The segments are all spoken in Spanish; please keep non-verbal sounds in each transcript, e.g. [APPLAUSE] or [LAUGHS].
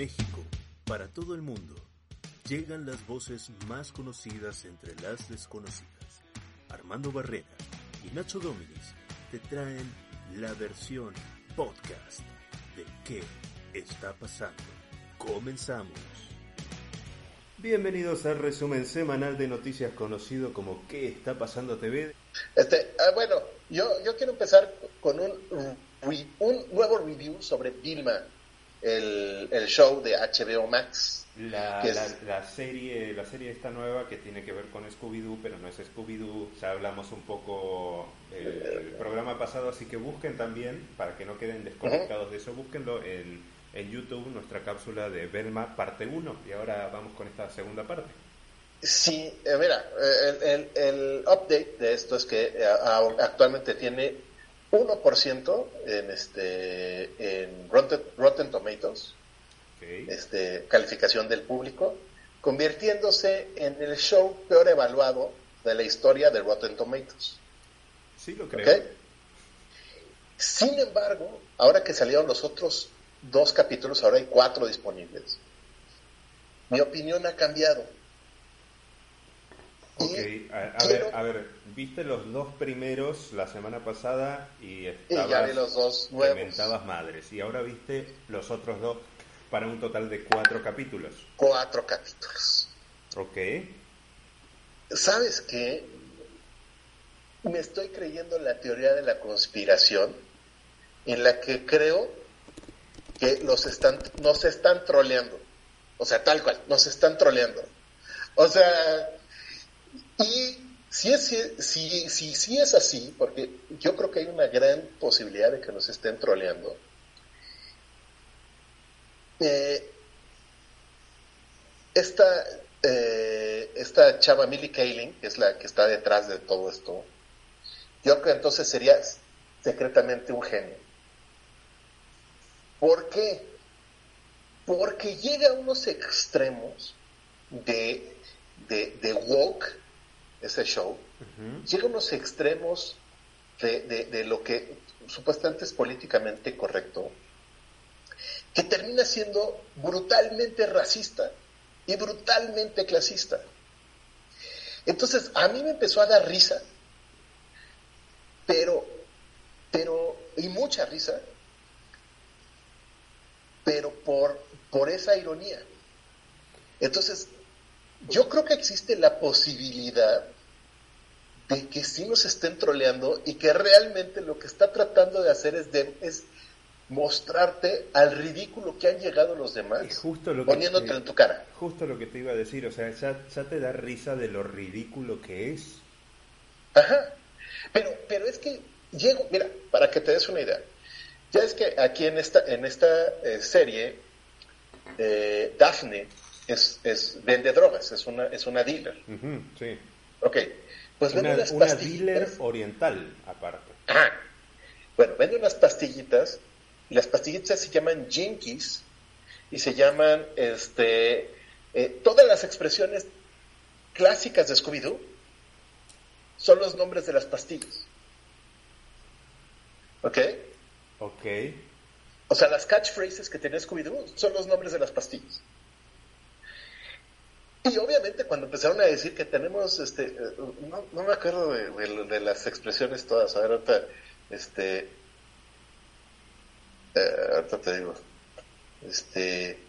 México, para todo el mundo, llegan las voces más conocidas entre las desconocidas. Armando Barrera y Nacho Dominis te traen la versión podcast de ¿Qué está pasando? Comenzamos. Bienvenidos al resumen semanal de noticias conocido como ¿Qué está pasando TV? Este, ah, bueno, yo, yo quiero empezar con un, un nuevo review sobre Vilma, el, el show de HBO Max. La, ¿Qué la- es? la serie, la serie esta nueva que tiene que ver con Scooby-Doo, pero no es Scooby-Doo, ya hablamos un poco el, el programa pasado, así que busquen también, para que no queden desconectados de eso, búsquenlo en, en YouTube, nuestra cápsula de Belma parte 1, y ahora vamos con esta segunda parte. Sí, eh, mira, eh, el, el- el update de esto es que eh, actualmente tiene 1% en, este, en Rotten, Rotten Tomatoes, este, calificación del público, convirtiéndose en el show peor evaluado de la historia de Rotten Tomatoes. Sí, lo creo. Sin embargo, ahora que salieron los otros dos capítulos, ahora hay cuatro disponibles, mi opinión ha cambiado. Ok, Y a, ver, a ver, viste los dos primeros la semana pasada y Y estabas, ya vi los dos mentabas madres, y ahora viste los otros dos para un total de cuatro capítulos. Cuatro capítulos. Ok, ¿Sabes qué? Me estoy creyendo en la teoría de la conspiración, en la que creo que los están, nos están troleando. O sea, tal cual, nos están troleando. O sea, y si es, si, si, si es así, porque yo creo que hay una gran posibilidad de que nos estén troleando, eh, esta, eh, esta chava Millie Kaling, que es la que está detrás de todo esto, yo creo que entonces sería secretamente un genio. ¿Por qué? Porque llega a unos extremos de, de, de woke, ese show, llega a unos extremos de, de, de lo que supuestamente es políticamente correcto, que termina siendo brutalmente racista y brutalmente clasista. Entonces, a mí me empezó a dar risa, pero, pero, y mucha risa, pero por, por esa ironía. Entonces, yo creo que existe la posibilidad de que sí nos estén troleando y que realmente lo que está tratando de hacer es, de, es mostrarte al ridículo que han llegado los demás, Es justo lo que poniéndotelo te- en tu cara. justo lo que te iba a decir, o sea, ya, ya te da risa de lo ridículo que es. Ajá. Pero, pero es que llego, mira, para que te des una idea, ya es que aquí en esta, en esta eh, serie, eh, Daphne es, es, vende drogas, es una, es una dealer. Sí. Ok, pues vende Una, unas una dealer oriental, aparte. Ajá. Bueno, vende unas pastillitas, y las pastillitas se llaman Jinkies, y se llaman, este, eh, todas las expresiones clásicas de Scooby-Doo son los nombres de las pastillas. ¿Ok? Ok. O sea, las catchphrases que tenía Scooby-Doo son los nombres de las pastillas. Y obviamente cuando empezaron a decir que tenemos, este, eh, no, no me acuerdo de, de- de las expresiones todas, a ver, ahorita, este, eh, ahorita te digo, este,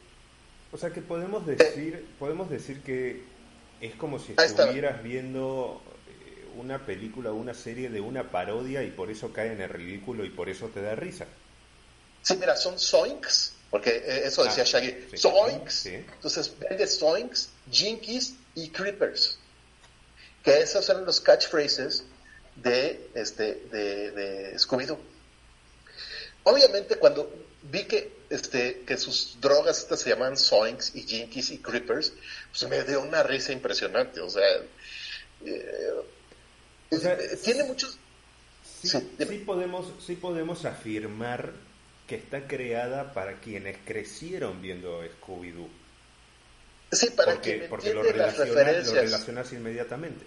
O sea que podemos decir, podemos decir que es como si está. estuvieras viendo eh, una película o una serie de una parodia y por eso cae en el ridículo y por eso te da risa. sí, mira, son zoinks, porque eh, eso decía Ah, Shaggy, sí. zoinks, Sí. entonces vende zoinks, jinkies y creepers, que esos eran los catchphrases de, este, de, de Scooby-Doo. obviamente cuando vi que, este, que sus drogas estas se llaman Zoinks y Jinkies y Creepers, pues me dio una risa impresionante. O sea, eh, eh, tiene muchos... Sí, podemos, sí podemos afirmar que está creada para quienes crecieron viendo Scooby-Doo. Sí, para porque, porque lo, las referencias. lo relacionas inmediatamente.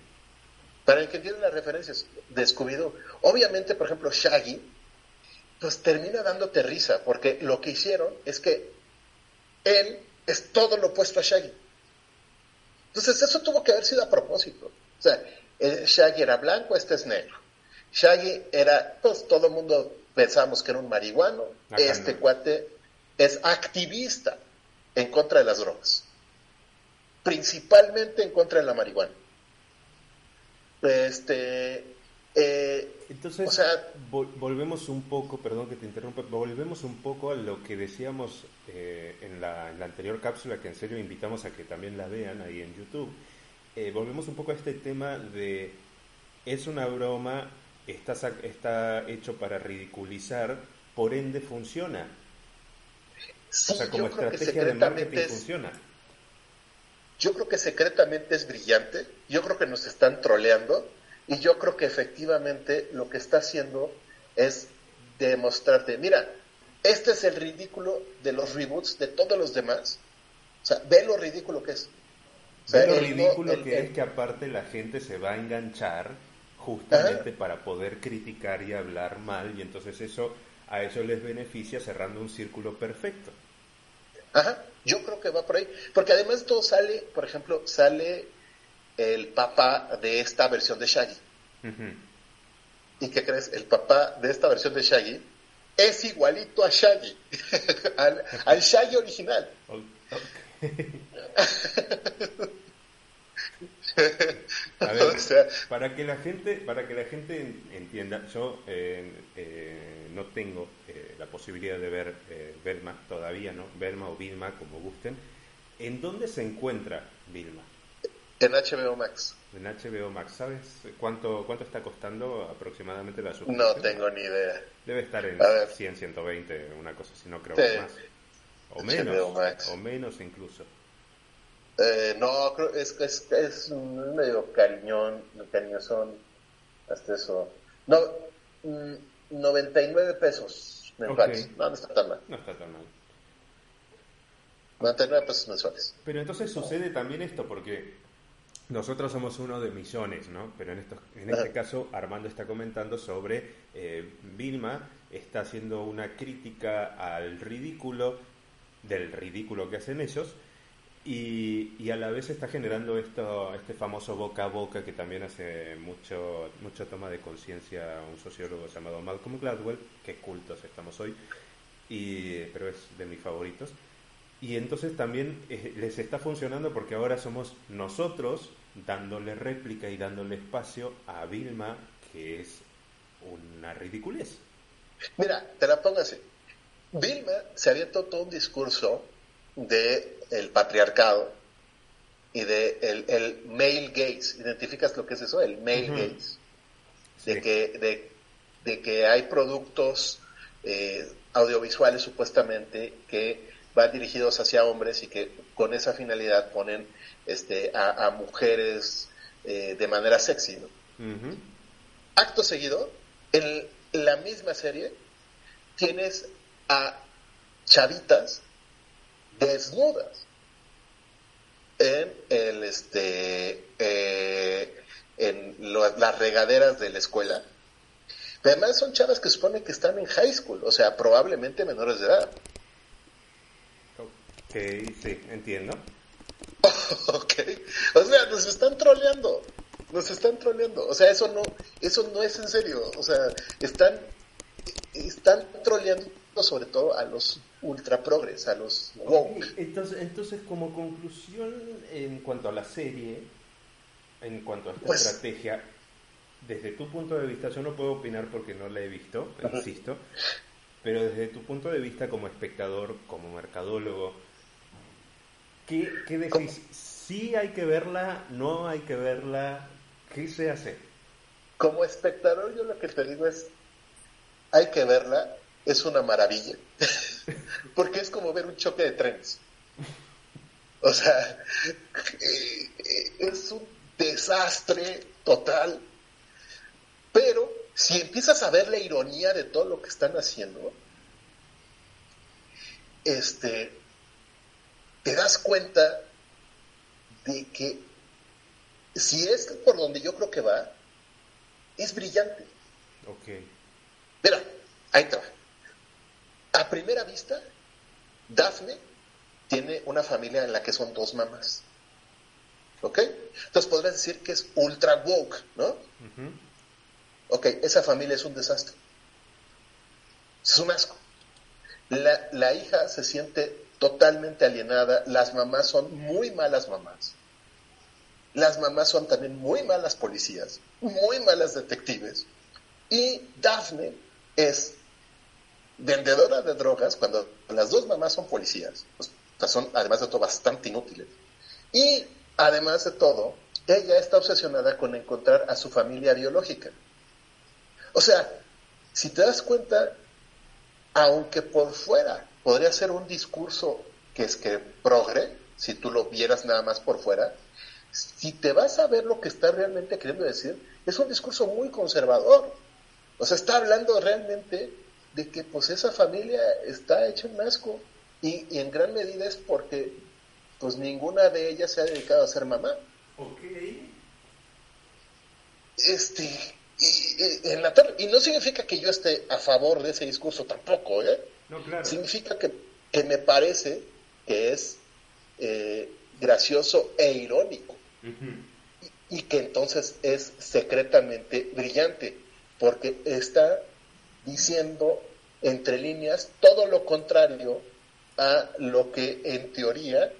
Para el que entiende las referencias de Scooby-Doo. Obviamente, por ejemplo, Shaggy, pues termina dándote risa, porque lo que hicieron es que él es todo lo opuesto a Shaggy. Entonces, eso tuvo que haber sido a propósito. O sea, Shaggy era blanco, este es negro. Shaggy era, pues todo el mundo pensamos que era un marihuano. este cuate es activista en contra de las drogas. Principalmente en contra de la marihuana. Este, eh, Entonces, o sea, volvemos un poco, perdón que te interrumpa, volvemos un poco a lo que decíamos eh, en, la, anterior cápsula, que en serio invitamos a que también la vean ahí en YouTube. Eh, volvemos un poco a este tema de es una broma, está, está hecho para ridiculizar, por ende funciona. o sea, como estrategia de marketing funciona. Yo creo que secretamente es brillante, yo creo que nos están troleando y yo creo que efectivamente lo que está haciendo es demostrarte, mira, este es el ridículo de los reboots de todos los demás. O sea, ve lo ridículo que es. ve lo ridículo que es que aparte la gente se va a enganchar justamente para poder criticar y hablar mal y entonces eso a eso les beneficia cerrando un círculo perfecto. Ajá, yo creo que va por ahí, porque además todo sale, por ejemplo, sale el papá de esta versión de Shaggy. ¿Y qué crees? El papá de esta versión de Shaggy es igualito a Shaggy, [LAUGHS] al, Shaggy original. [LAUGHS] [LAUGHS] [LAUGHS] para que la gente, para que la gente entienda, yo eh, eh, no tengo eh, la posibilidad de ver Velma todavía, ¿no? Velma o Vilma, como gusten. ¿En dónde se encuentra Vilma? En HBO Max. En HBO Max, ¿sabes cuánto cuánto está costando aproximadamente la suscripción? No tengo ni idea. Debe estar en 100, 120, una cosa así, no creo que más. O menos, o menos incluso. Eh, no, creo es, es, es medio cariñón, cariñosón, hasta eso. No, 99 mm, pesos mensuales. No, no está tan mal. No está tan mal. 99 pesos mensuales. Pero entonces sucede también esto, porque nosotros somos uno de millones, ¿no? Pero en, esto, en este caso Armando está comentando sobre eh, Vilma, está haciendo una crítica al ridículo, del ridículo que hacen ellos, y, y, a la vez está generando esto, este famoso boca a boca que también hace mucho, mucha toma de conciencia un sociólogo llamado Malcolm Gladwell, que cultos estamos hoy, y, pero es de mis favoritos. Y entonces también eh, les está funcionando porque ahora somos nosotros dándole réplica y dándole espacio a Vilma, que es una ridiculez. Mira, te la pongo así. Vilma se había todo un discurso de el patriarcado y de el, el, male gaze. ¿Identificas lo que es eso? El male gaze. De, que, de, de, que hay productos eh, audiovisuales supuestamente que van dirigidos hacia hombres y que con esa finalidad ponen este, a, mujeres eh, de manera sexy. Acto seguido, en la misma serie tienes a chavitas desnudas en el este eh, en las regaderas de la escuela. Pero además son chavas que supone que están en high school, o sea, probablemente menores de edad. Ok, sí, entiendo. [LAUGHS] ok, o sea, nos están troleando, nos están troleando, o sea, eso no, eso no es en serio, o sea, están, están troleando sobre todo a los ultra progres, a los woke. Entonces, entonces, como conclusión en cuanto a la serie, en cuanto a esta pues estrategia, desde tu punto de vista, yo no puedo opinar porque no la he visto, insisto, pero desde tu punto de vista como espectador, como mercadólogo, ¿Qué, qué decís? ¿Sí hay que verla? ¿No hay que verla? ¿Qué se hace? Como espectador yo lo que te digo es, hay que verla es una maravilla, [LAUGHS] porque es como ver un choque de trenes. O sea, eh, eh, es un desastre total, pero si empiezas a ver la ironía de todo lo que están haciendo, este, te das cuenta de que si es por donde yo creo que va, es brillante. Ok. Mira, ahí está. A primera vista, Daphne tiene una familia en la que son dos mamás. ¿Ok? Entonces podrías decir que es ultra woke, ¿no? Ok, esa familia es un desastre. Es un asco. La, la hija se siente totalmente alienada. Las mamás son muy malas mamás. Las mamás son también muy malas policías, muy malas detectives. Y Daphne es vendedora de drogas cuando las dos mamás son policías. Pues, son, además de todo, bastante inútiles. Y, además de todo, ella está obsesionada con encontrar a su familia biológica. O sea, si te das cuenta, aunque por fuera podría ser un discurso que es que progre, si tú lo vieras nada más por fuera, si te vas a ver lo que está realmente queriendo decir, es un discurso muy conservador. O sea, está hablando realmente de que pues esa familia está hecha en asco y, en gran medida es porque pues ninguna de ellas se ha dedicado a ser mamá. Ok. Este, y, en la y no significa que yo esté a favor de ese discurso tampoco, ¿eh? No, claro. Significa que, que me parece que es eh, gracioso e irónico. y, y que entonces es secretamente brillante, porque está diciendo entre líneas todo lo contrario a lo que en teoría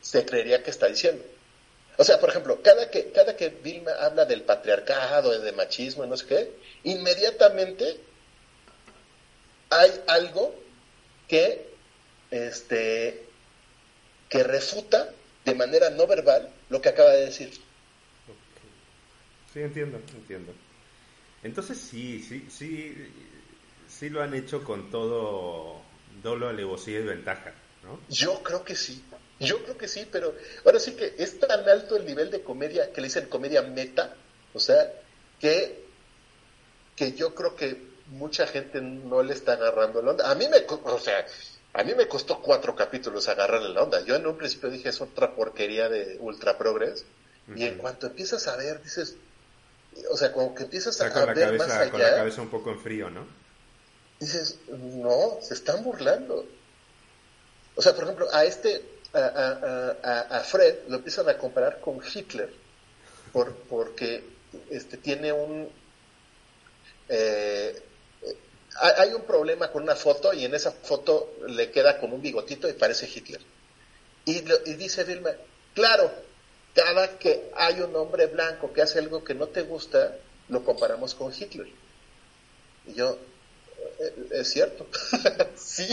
se creería que está diciendo. O sea, por ejemplo, cada que, cada que Vilma habla del patriarcado, de machismo, no sé qué, inmediatamente hay algo que, este, que refuta de manera no verbal lo que acaba de decir. Sí, entiendo, entiendo. Entonces sí, sí, sí, sí lo han hecho con todo dolo, alevosía y ventaja, ¿no? Yo creo que sí. Yo creo que sí, pero ahora sí que es tan alto el nivel de comedia que le dicen comedia meta, o sea, que, que yo creo que mucha gente no le está agarrando la onda. A mí me, o sea, a mí me costó cuatro capítulos agarrarle la onda. Yo en un principio dije es otra porquería de ultra progress, y en cuanto empiezas a ver, dices, o sea, como que empiezas a, ver más allá. Con la cabeza un poco en frío, ¿no? Dices, no, se están burlando. O sea, por ejemplo, a este, a, Fred lo empiezan a comparar con Hitler, por, porque este, tiene un... Eh, hay un problema con una foto y en esa foto le queda con un bigotito y parece Hitler. Y, y dice Vilma, claro, cada que hay un hombre blanco que hace algo que no te gusta, lo comparamos con Hitler. Y yo, eh, es cierto, [LAUGHS] sí.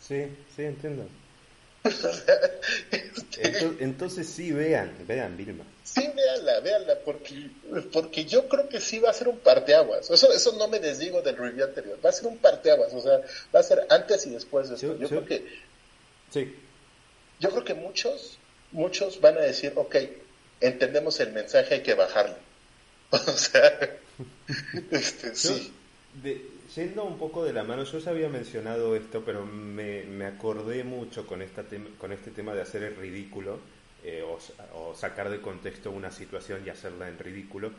sí, sí, entiendo. [LAUGHS] entonces, sí, vean, vean Vilma. Sí, véanla, véanla, porque, porque yo creo que sí va a ser un parteaguas. Eso, eso no me desdigo del review anterior. Va a ser un parteaguas, o sea, va a ser antes y después de esto. yo creo que... Sí. Yo creo que muchos, muchos van a decir, ok, entendemos el mensaje, hay que bajarlo. [LAUGHS] o sea, [LAUGHS] este, sí. De, yendo un poco de la mano, yo ya había mencionado esto, pero me, me acordé mucho con, esta con este tema de hacer el ridículo eh, o, sacar de contexto una situación y hacerla en ridículo.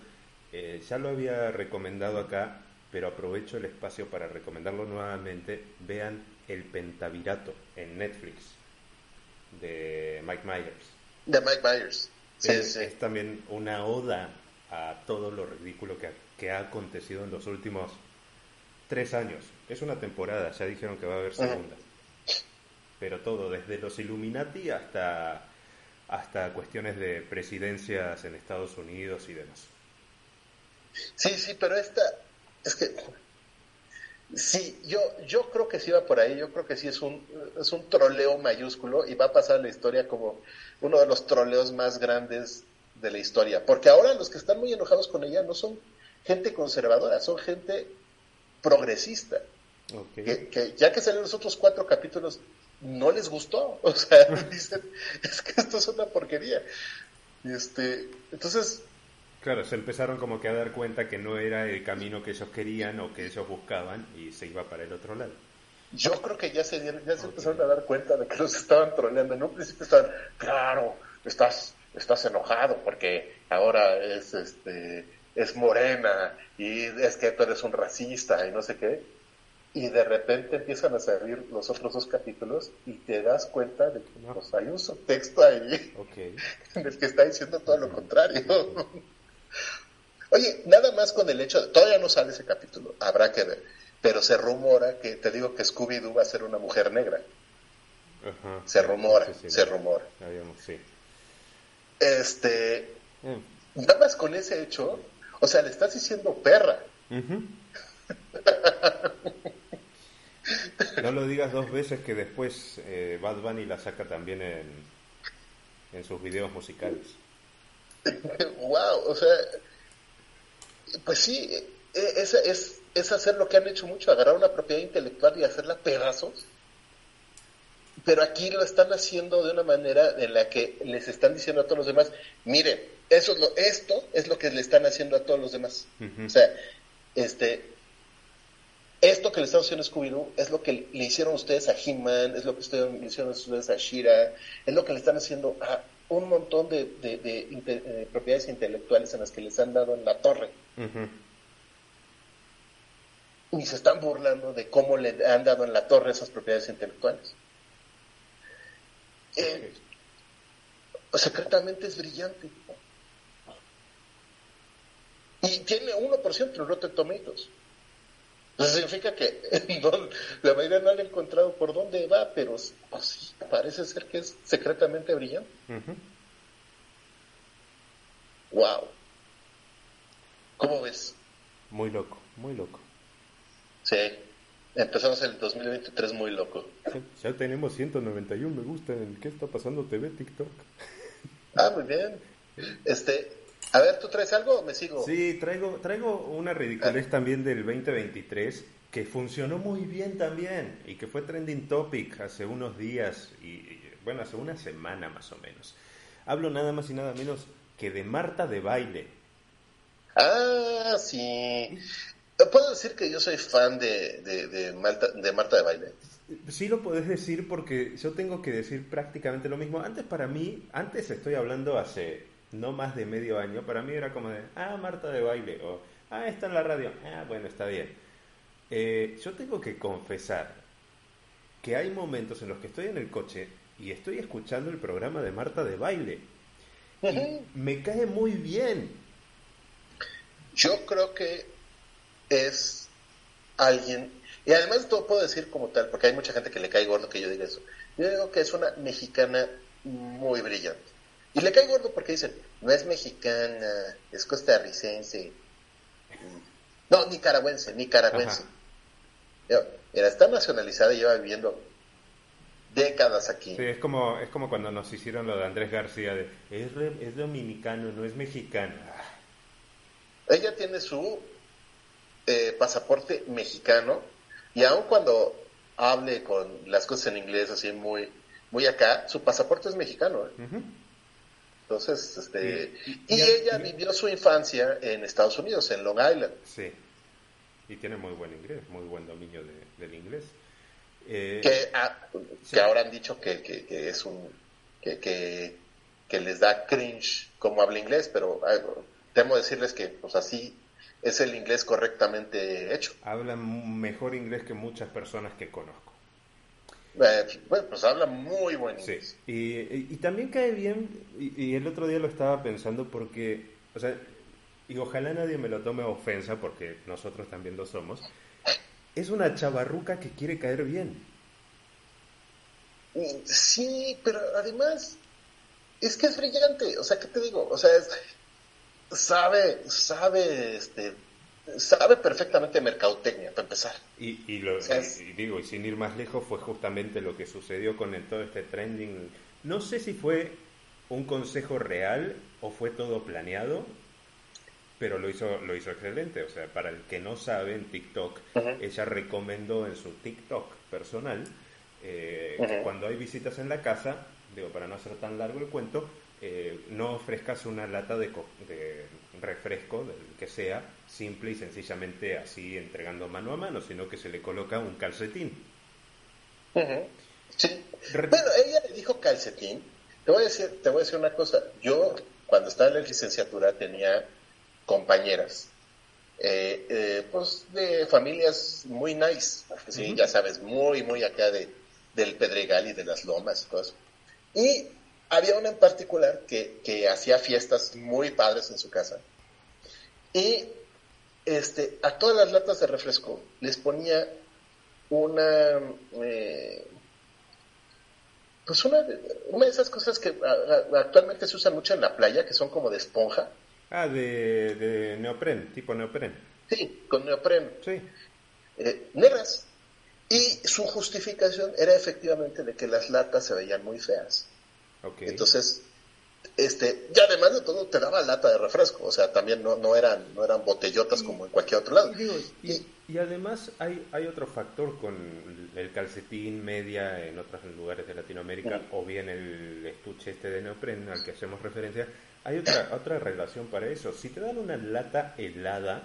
Eh, ya lo había recomendado acá, pero aprovecho el espacio para recomendarlo nuevamente. Vean El Pentavirato en Netflix de Mike Myers. De Mike Myers. es, es también una oda a todo lo ridículo que que ha acontecido en los últimos tres años. Es una temporada, ya dijeron que va a haber segunda. Pero todo, desde los Illuminati hasta, hasta cuestiones de presidencias en Estados Unidos y demás. Sí, sí, pero esta, es que, sí, yo, yo creo que sí va por ahí, yo creo que sí es un, es un troleo mayúsculo y va a pasar la historia como uno de los troleos más grandes de la historia. Porque ahora los que están muy enojados con ella no son gente conservadora, son gente progresista. Que, ya que salieron los otros cuatro capítulos, no les gustó. [LAUGHS] O sea, dicen, es que esto es una porquería. Este, entonces... Claro, se empezaron como que a dar cuenta que no era el camino que ellos querían o que ellos buscaban y se iba para el otro lado. Yo creo que ya se, ya se empezaron a dar cuenta de que los estaban troleando. En un principio estaban, claro, estás, estás enojado porque ahora es, este, es morena y es que tú eres un racista y no sé qué y de repente empiezan a salir los otros dos capítulos y te das cuenta de que pues, hay un subtexto ahí [LAUGHS] en el que está diciendo todo lo contrario. Oye, nada más con el hecho de, todavía no sale ese capítulo, habrá que ver, pero se rumora que, te digo que Scooby-Doo va a ser una mujer negra. se rumora, se rumora. Este, mm. nada más con ese hecho, o sea, le estás diciendo perra. [LAUGHS] No lo digas dos veces que después eh, Bad Bunny la saca también en, en sus videos musicales. [LAUGHS] wow, o sea, pues sí, e, es, es, es hacer lo que han hecho mucho, agarrar una propiedad intelectual y hacerla pedazos. Pero aquí lo están haciendo de una manera en la que les están diciendo a todos los demás, miren, eso es lo, esto es lo que le están haciendo a todos los demás. O sea, este, esto que le estamos haciendo a Scooby-Doo es lo que le hicieron ustedes a He-Man, es lo que le hicieron ustedes a Shira, es lo que le están haciendo a un montón de, eh, propiedades intelectuales en las que les han dado en la torre. Y se están burlando de cómo le han dado en la torre esas propiedades intelectuales. Eh, secretamente es brillante. Y tiene 1% en Rotten Tomatoes. Significa que [LAUGHS] la mayoría no han encontrado por dónde va, pero pues, parece ser que es secretamente brillante. Wow. ¿Cómo ves? Muy loco, muy loco. Sí, empezamos el 2023 muy loco. ya tenemos 191 me gusta en ¿Qué está pasando TV, TikTok? Ah, muy bien. Este, a ver, ¿tú traes algo o me sigo? Sí, traigo, traigo una ridiculez también del 2023 que funcionó muy bien también y que fue trending topic hace unos días y, bueno, hace una semana más o menos. Hablo nada más y nada menos que de Marta de baile. Ah, sí. ¿Puedo decir que yo soy fan de, de, de, Marta, de Marta de baile? Sí lo puedes decir porque yo tengo que decir prácticamente lo mismo. Antes para mí, antes estoy hablando hace no más de medio año, para mí era como de, ah, Marta de baile, o, ah, está en la radio, ah, bueno, está bien. Eh, yo tengo que confesar que hay momentos en los que estoy en el coche y estoy escuchando el programa de Marta de baile. Y me cae muy bien. Yo creo que es alguien, y además todo puedo decir como tal, porque hay mucha gente que le cae gordo que yo diga eso. Yo digo que es una mexicana muy brillante. Y le cae gordo porque dicen, no es mexicana, es costarricense. No, nicaragüense, nicaragüense. Mira, está nacionalizada y lleva viviendo décadas aquí. Sí, es como, es como cuando nos hicieron lo de Andrés García, de, es, es dominicano, no es mexicano. Ella tiene su eh, pasaporte mexicano y aun cuando hable con las cosas en inglés así muy, muy acá, su pasaporte es mexicano. ¿eh? Entonces, este, y, ella vivió su infancia en Estados Unidos, en Long Island. Sí, y tiene muy buen inglés, muy buen dominio del inglés. Eh, que, ahora han dicho que, que, es un, que, que, les da cringe como habla inglés, pero temo decirles que pues así es el inglés correctamente hecho. Habla mejor inglés que muchas personas que conozco. Eh, bueno, pues habla muy bueno. Sí, y, también cae bien, y, el otro día lo estaba pensando porque, o sea, y ojalá nadie me lo tome ofensa porque nosotros también lo somos, es una chavarruca que quiere caer bien. Sí, pero además es que es brillante, o sea, ¿qué te digo? O sea, es, sabe, sabe, este, sabe perfectamente mercadotecnia, para empezar. Y, lo, digo, y sin ir más lejos, fue justamente lo que sucedió con todo este trending. No sé si fue un consejo real o fue todo planeado, pero lo hizo, lo hizo excelente. O sea, para el que no sabe, en TikTok, ella recomendó en su TikTok personal eh, que cuando hay visitas en la casa, digo, para no hacer tan largo el cuento, eh, no ofrezcas una lata de, de refresco, del que sea, simple y sencillamente así entregando mano a mano, sino que se le coloca un calcetín. Sí. Bueno, ella le dijo calcetín. Te voy a decir, te voy a decir una cosa. Yo cuando estaba en la licenciatura tenía compañeras, eh, eh, pues de familias muy nice, sí, ya sabes, muy, muy acá de, del Pedregal y de las Lomas y eso. Y había una en particular que, que hacía fiestas muy padres en su casa. Y este, a todas las latas de refresco les ponía una, eh, pues una, una de esas cosas que actualmente se usan mucho en la playa, que son como de esponja. Ah, de, de neopren, tipo neopren. Sí, con neopren. Sí. Eh, negras. Y su justificación era efectivamente de que las latas se veían muy feas. Okay. Entonces, este, y además de todo te daba lata de refresco, o sea, también no, no eran, no eran botellotas como en cualquier otro lado. y, y, además hay, hay otro factor con el calcetín media en otros lugares de Latinoamérica, o bien el estuche este de neopren al que hacemos referencia, hay otra, otra relación para eso. Si te dan una lata helada,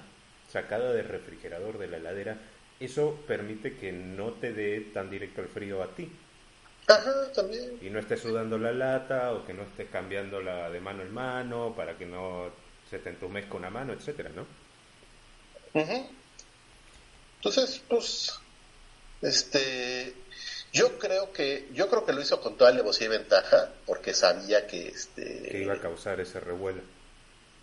sacada del refrigerador de la heladera, eso permite que no te dé tan directo el frío a ti. Ajá, también. Y no estés sudando la lata o que no estés cambiándola de mano en mano para que no se te entumezca una mano, etcétera, ¿no? Entonces, pues, este, yo creo que, yo creo que lo hizo con toda alevosía y ventaja, porque sabía que, este, que iba a causar ese revuelo,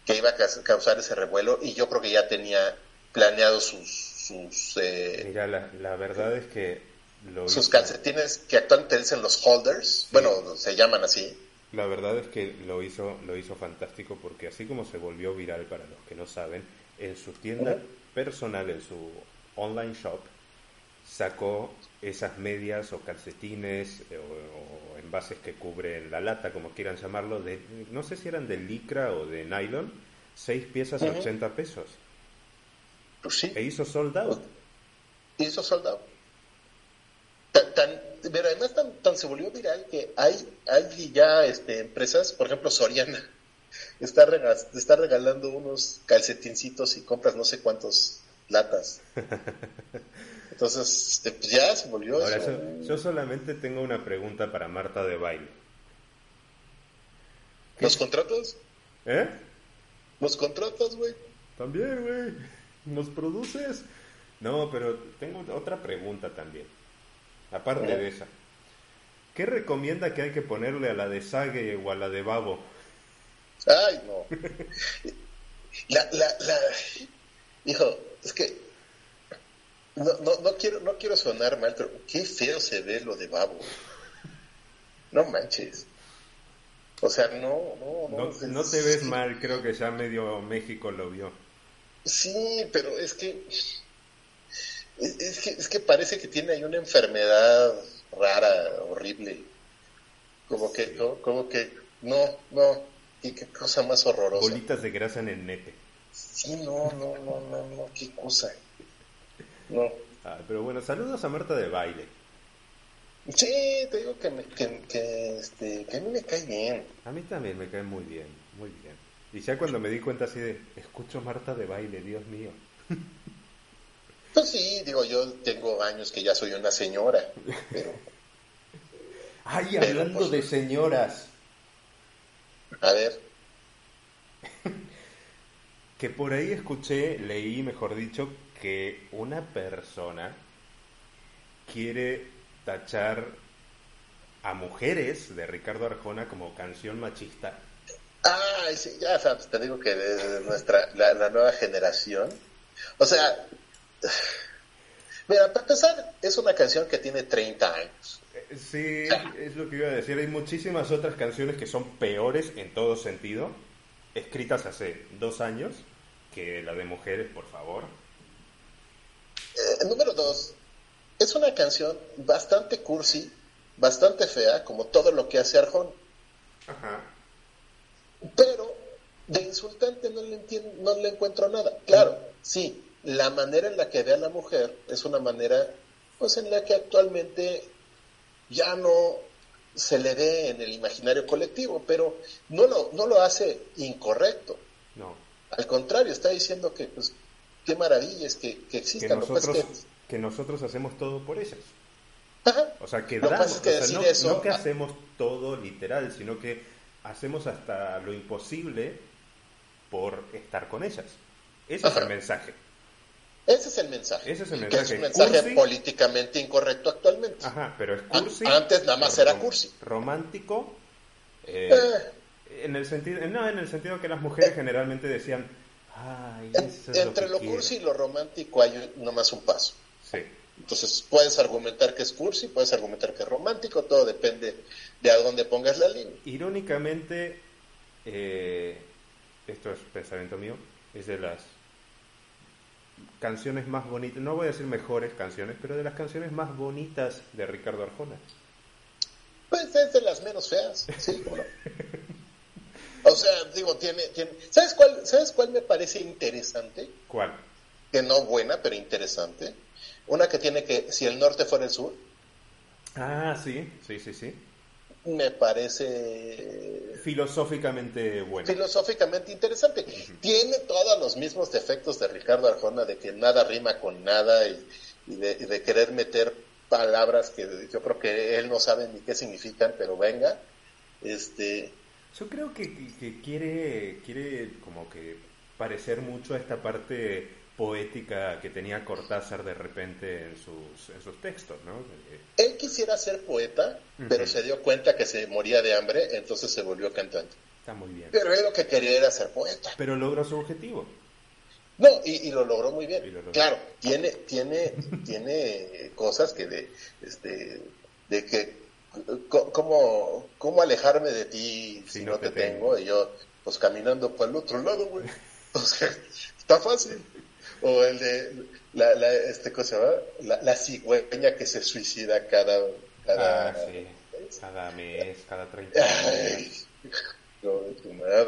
que iba a causar ese revuelo, y yo creo que ya tenía planeado sus, sus, eh, mira, la, la verdad es que lo sus calcetines que actualmente dicen los holders, bueno, se llaman así. La verdad es que lo hizo, lo hizo fantástico porque así como se volvió viral para los que no saben, en su tienda personal, en su online shop, sacó esas medias o calcetines eh, o, envases que cubren la lata, como quieran llamarlo, de, no sé si eran de licra o de nylon, seis piezas a 80 pesos. Pues sí. E hizo sold out. Hizo sold out. Tan, pero además tan, tan, se volvió viral que hay, hay ya este, empresas, por ejemplo Soriana, [LAUGHS] está, regal, está regalando unos calcetincitos y compras no sé cuántos latas. [LAUGHS] Entonces, este, pues ya se volvió Ahora, eso. Yo, yo, solamente tengo una pregunta para Marta de baile. ¿Los contratos? ¿Eh? ¿Los contratos, güey? También, güey. ¿Nos produces? No, pero tengo otra pregunta también. Aparte de esa. ¿Qué recomienda que hay que ponerle a la de Sage o a la de Babo? Ay, no. [LAUGHS] La, la, la... Hijo, es que no, no, no, quiero, no quiero sonar mal, pero qué feo se ve lo de Babo. No manches. O sea, no, no, no. No, no te ves mal, creo que ya medio México lo vio. Sí, pero es que es, que, es que parece que tiene ahí una enfermedad rara, horrible. Como que. ¿no? como que, no, no, y qué cosa más horrorosa. Bolitas de grasa en el nete. Sí, no, no, no, no, no, qué cosa. No. Ah, pero bueno, saludos a Marta de baile. Sí, te digo que, me, que, que, este, que a mí me cae bien. A mí también me cae muy bien, muy bien. Y ya cuando me di cuenta así de, escucho Marta de baile, Dios mío. [LAUGHS] Pues sí, digo, yo tengo años que ya soy una señora, pero... Ay, pero, hablando pues, de señoras. A ver. [LAUGHS] que por ahí escuché, leí, mejor dicho, que una persona quiere tachar a mujeres de Ricardo Arjona como canción machista. Ah, sí, ya sabes, te digo que de nuestra, la, la nueva generación. O sea, Mira, para empezar, es una canción que tiene 30 años. Sí, es lo que iba a decir. Hay muchísimas otras canciones que son peores en todo sentido, escritas hace dos años, que la de mujeres, por favor. Eh, número dos, es una canción bastante cursi, bastante fea, como todo lo que hace Arjón. Ajá. Pero De insultante no le, entiendo, no le encuentro nada. Claro, sí, la manera en la que ve a la mujer es una manera, pues en la que actualmente ya no se le ve en el imaginario colectivo, pero no lo, no lo hace incorrecto. No. Al contrario, está diciendo que, pues, qué maravilla es que, que existan. Que nosotros, que... nosotros hacemos todo por ellas. O sea, que, damos, no, que hacemos todo literal, sino que hacemos hasta lo imposible por estar con ellas. Ese es el mensaje. Ese es el mensaje. Ese es el mensaje. Que es un mensaje políticamente incorrecto actualmente. Ajá, pero es cursi. Antes nada más era cursi. Romántico. Eh, eh. En el sentido, no, en el sentido que las mujeres eh. generalmente decían, Ay, entre lo, cursi y lo romántico hay nomás un paso. Sí. Entonces puedes argumentar que es cursi, puedes argumentar que es romántico, todo depende de a dónde pongas la línea. Irónicamente, esto es pensamiento mío, es de las canciones más bonitas, no voy a decir mejores canciones, pero de las canciones más bonitas de Ricardo Arjona. Pues es de las menos feas, sí, O sea, digo, tiene, tiene... ¿Sabes cuál, ¿Sabes cuál me parece interesante? ¿Cuál? Que no buena, pero interesante. Una que tiene que, si el norte fuera el sur. Ah, sí, sí, sí, sí me parece filosóficamente bueno. Filosóficamente interesante. Tiene todos los mismos defectos de Ricardo Arjona, de que nada rima con nada y, de, querer meter palabras que yo creo que él no sabe ni qué significan, pero venga. Este... Yo creo que, que quiere, quiere como que parecer mucho a esta parte poética que tenía Cortázar de repente en sus, en sus textos, ¿no? Él quisiera ser poeta, pero se dio cuenta que se moría de hambre, entonces se volvió cantante. Está muy bien. Pero él lo que quería era ser poeta. Pero logró su objetivo. No, y, lo logró muy bien. Claro, tiene, tiene, [LAUGHS] tiene cosas que de, este, de que, ¿cómo, cómo alejarme de ti si, no, te, tengo? Y yo, pues caminando para el otro lado, güey. [LAUGHS] O sea, está fácil. O el de la, la este cosa, la, la cigüeña que se suicida cada cada, ah, cada mes, cada 30 días.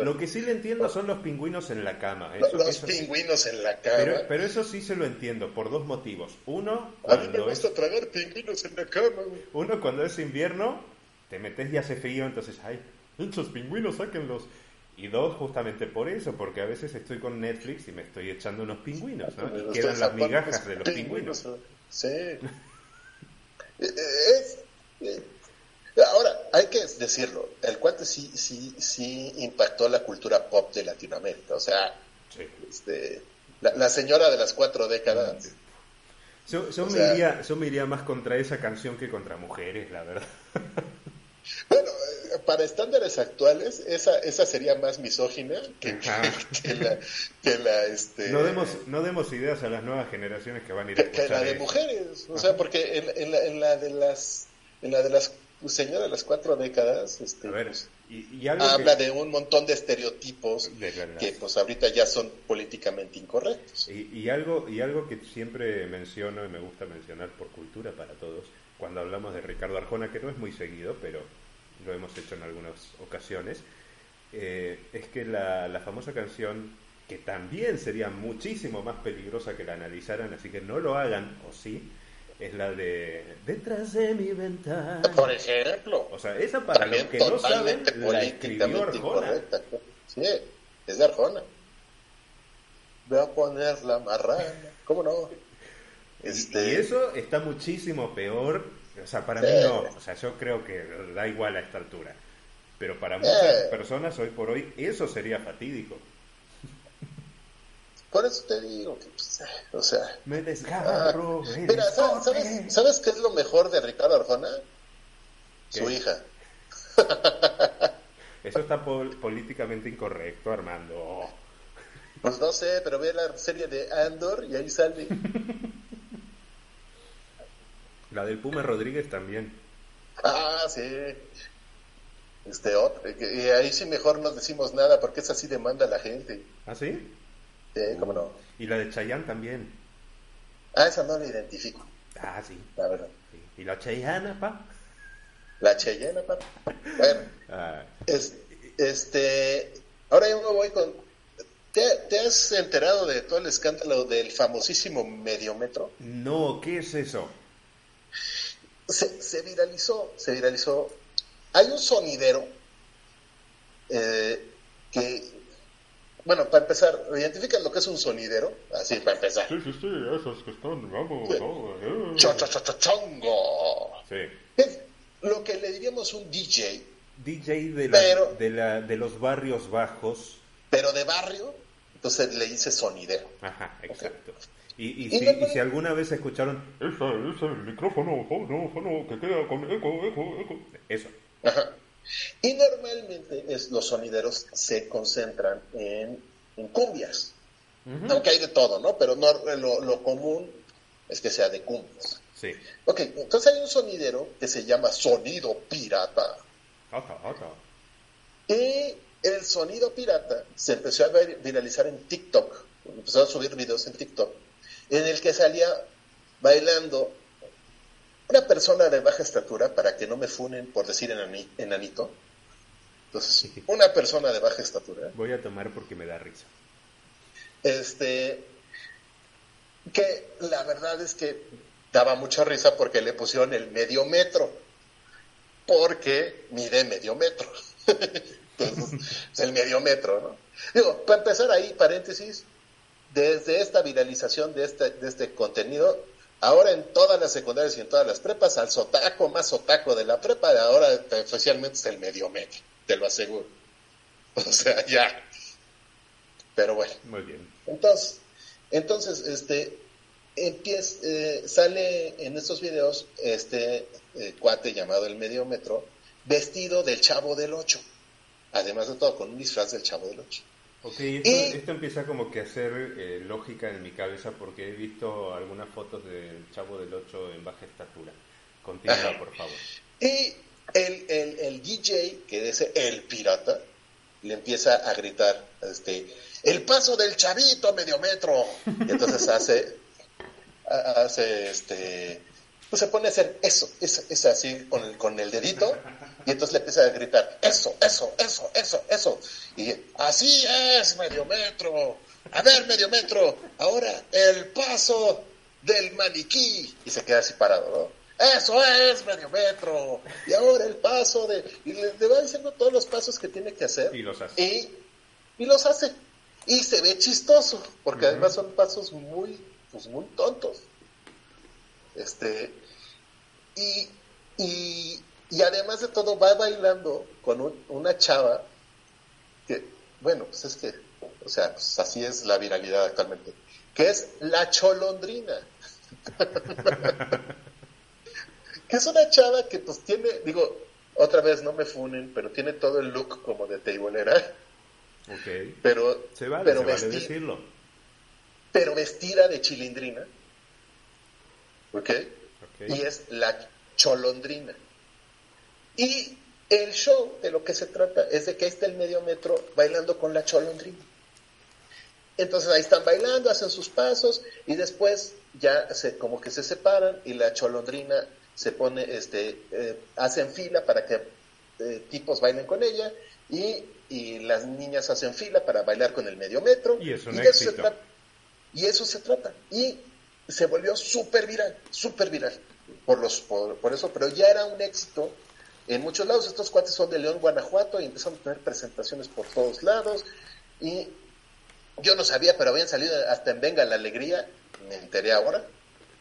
Lo que sí le entiendo son los pingüinos en la cama. los pingüinos en la cama. Pero, eso sí se lo entiendo por dos motivos. Uno, cuando A mí me gusta tragar pingüinos en la cama. Uno, cuando es invierno, te metes y hace frío, entonces, ay, esos pingüinos, sáquenlos. Y dos, justamente por eso, porque a veces estoy con Netflix y me estoy echando unos pingüinos, ¿no? Y quedan las migajas de los pingüinos. Sí. [LAUGHS] es, ahora, hay que decirlo, el cuate sí, sí, sí impactó la cultura pop de Latinoamérica. O sea, este, la, señora de las cuatro décadas. Yo, yo, me iría, yo me iría más contra esa canción que contra mujeres, la verdad. Bueno, para estándares actuales, esa, esa sería más misógina [LAUGHS] que, la, este... No demos, no demos ideas a las nuevas generaciones que van a ir a Que la de mujeres, o sea, porque en, la, en la de las en la de las señora de las cuatro décadas, este, pues, y, habla de un montón de estereotipos que pues ahorita ya son políticamente incorrectos. Y, y, algo, y algo que siempre menciono y me gusta mencionar por cultura para todos, cuando hablamos de Ricardo Arjona, que no es muy seguido, pero lo hemos hecho en algunas ocasiones, eh, es que la, la, famosa canción, que también sería muchísimo más peligrosa que la analizaran, así que no lo hagan, o sí, es la de Detrás de mi ventana. Por ejemplo. O sea, esa para los que no saben, la escribió Arjona. Sí, es de Arjona. Voy a poner la marrana. ¿Cómo no? Este... Y eso está muchísimo peor o sea, para mí no. O sea, yo creo que da igual a esta altura. Pero para muchas personas hoy por hoy eso sería fatídico. Por eso te digo que, pues, o sea... Me desgarro. Ah, mira, ¿sabes, ¿sabes, qué es lo mejor de Ricardo Arjona? Su hija. [LAUGHS] Eso está políticamente incorrecto, Armando. Pues no sé, pero ve la serie de Andor y ahí sale. [LAUGHS] La del Puma Rodríguez también. Ah, sí. Este otro. Y ahí sí mejor no decimos nada porque es así demanda la gente. ¿Ah, sí? Sí, cómo no. Y la de Chayanne también. Ah, esa no la identifico. Ah, sí. La verdad. ¿Y la Chayanne, pa? La Cheyenne, pa. Bueno. Ah. Es, este. ahora yo me voy con... ¿Te, has enterado de todo el escándalo del famosísimo Mediometro? No, ¿qué es eso? Se, se viralizó, se viralizó. Hay un sonidero eh, que bueno, para empezar, ¿identifican lo que es un sonidero? Así, para empezar. Sí, sí, sí, esos que están, vamos, Chongo. Sí. lo que le diríamos un DJ. DJ de, la, de, la, de los barrios bajos. Pero de barrio, entonces le dice sonidero. Ajá, exacto. Y, y, si, y, si, alguna vez escucharon, esa es el micrófono, que queda con eco, eco, eco. Eso. Ajá. Y normalmente es, los sonideros se concentran en, cumbias, aunque hay de todo, ¿no? Pero no, lo, común es que sea de cumbias. Sí. Ok, entonces hay un sonidero que se llama sonido pirata. Y el sonido pirata se empezó a viralizar en TikTok, empezó a subir videos en TikTok, en el que salía bailando una persona de baja estatura, para que no me funen por decir enanito. Entonces, una persona de baja estatura. Voy a tomar porque me da risa. Este, que la verdad es que daba mucha risa porque le pusieron el medio metro, porque mide medio metro. [LAUGHS] Entonces, es el medio metro, ¿no? Digo, para empezar ahí, paréntesis, desde esta viralización de este, de este contenido, Ahora en todas las secundarias y en todas las prepas, al sotaco más sotaco de la prepa, ahora especialmente es el medio medio, te lo aseguro. [LAUGHS] O sea, ya. Pero bueno. Muy bien. Entonces, entonces este, empieza, eh, sale en estos videos este eh, cuate llamado el medio metro, vestido del chavo del 8. Además de todo, con un disfraz del chavo del 8. Ok, esto, empieza como que a hacer eh, lógica en mi cabeza porque he visto algunas fotos del Chavo del 8 en baja estatura. Continúa, por favor. Y el, el, el, DJ, que dice el pirata, le empieza a gritar, este, el paso del chavito a medio metro. Y entonces [LAUGHS] hace, hace, este, pues se pone a hacer eso, es, es así con el, con el dedito y entonces le empieza a gritar, eso, eso, eso, eso, eso. Y así es, medio metro. A ver, medio metro. Ahora el paso del maniquí. Y se queda así parado, ¿no? Eso es, medio metro. Y ahora el paso de... Y le, va diciendo todos los pasos que tiene que hacer. Y los hace. Y, los hace. Y se ve chistoso, porque además son pasos muy, pues muy tontos. Este... Y, y, y además de todo, va bailando con una chava que, bueno, pues es que, o sea, pues así es la viralidad actualmente, que es la cholondrina. [LAUGHS] que es una chava que pues tiene, digo, otra vez no me funen, pero tiene todo el look como de teibolera. Ok. Pero, se vale, pero decirlo. Pero vestida de chilindrina. ¿Ok? Y es la cholondrina. Y el show de lo que se trata es de que ahí está el medio metro bailando con la cholondrina. Entonces ahí están bailando, hacen sus pasos y después ya se, como que se separan y la cholondrina se pone, este, eh, hacen fila para que eh, tipos bailen con ella y, y, las niñas hacen fila para bailar con el medio metro. Y, eso se trata. Y eso se trata. Y se volvió súper viral, súper viral. Por, los, por eso, pero ya era un éxito en muchos lados. Estos cuates son de León, Guanajuato, y empezaron a tener presentaciones por todos lados. Y yo no sabía, pero habían salido hasta en Venga la Alegría, me enteré ahora.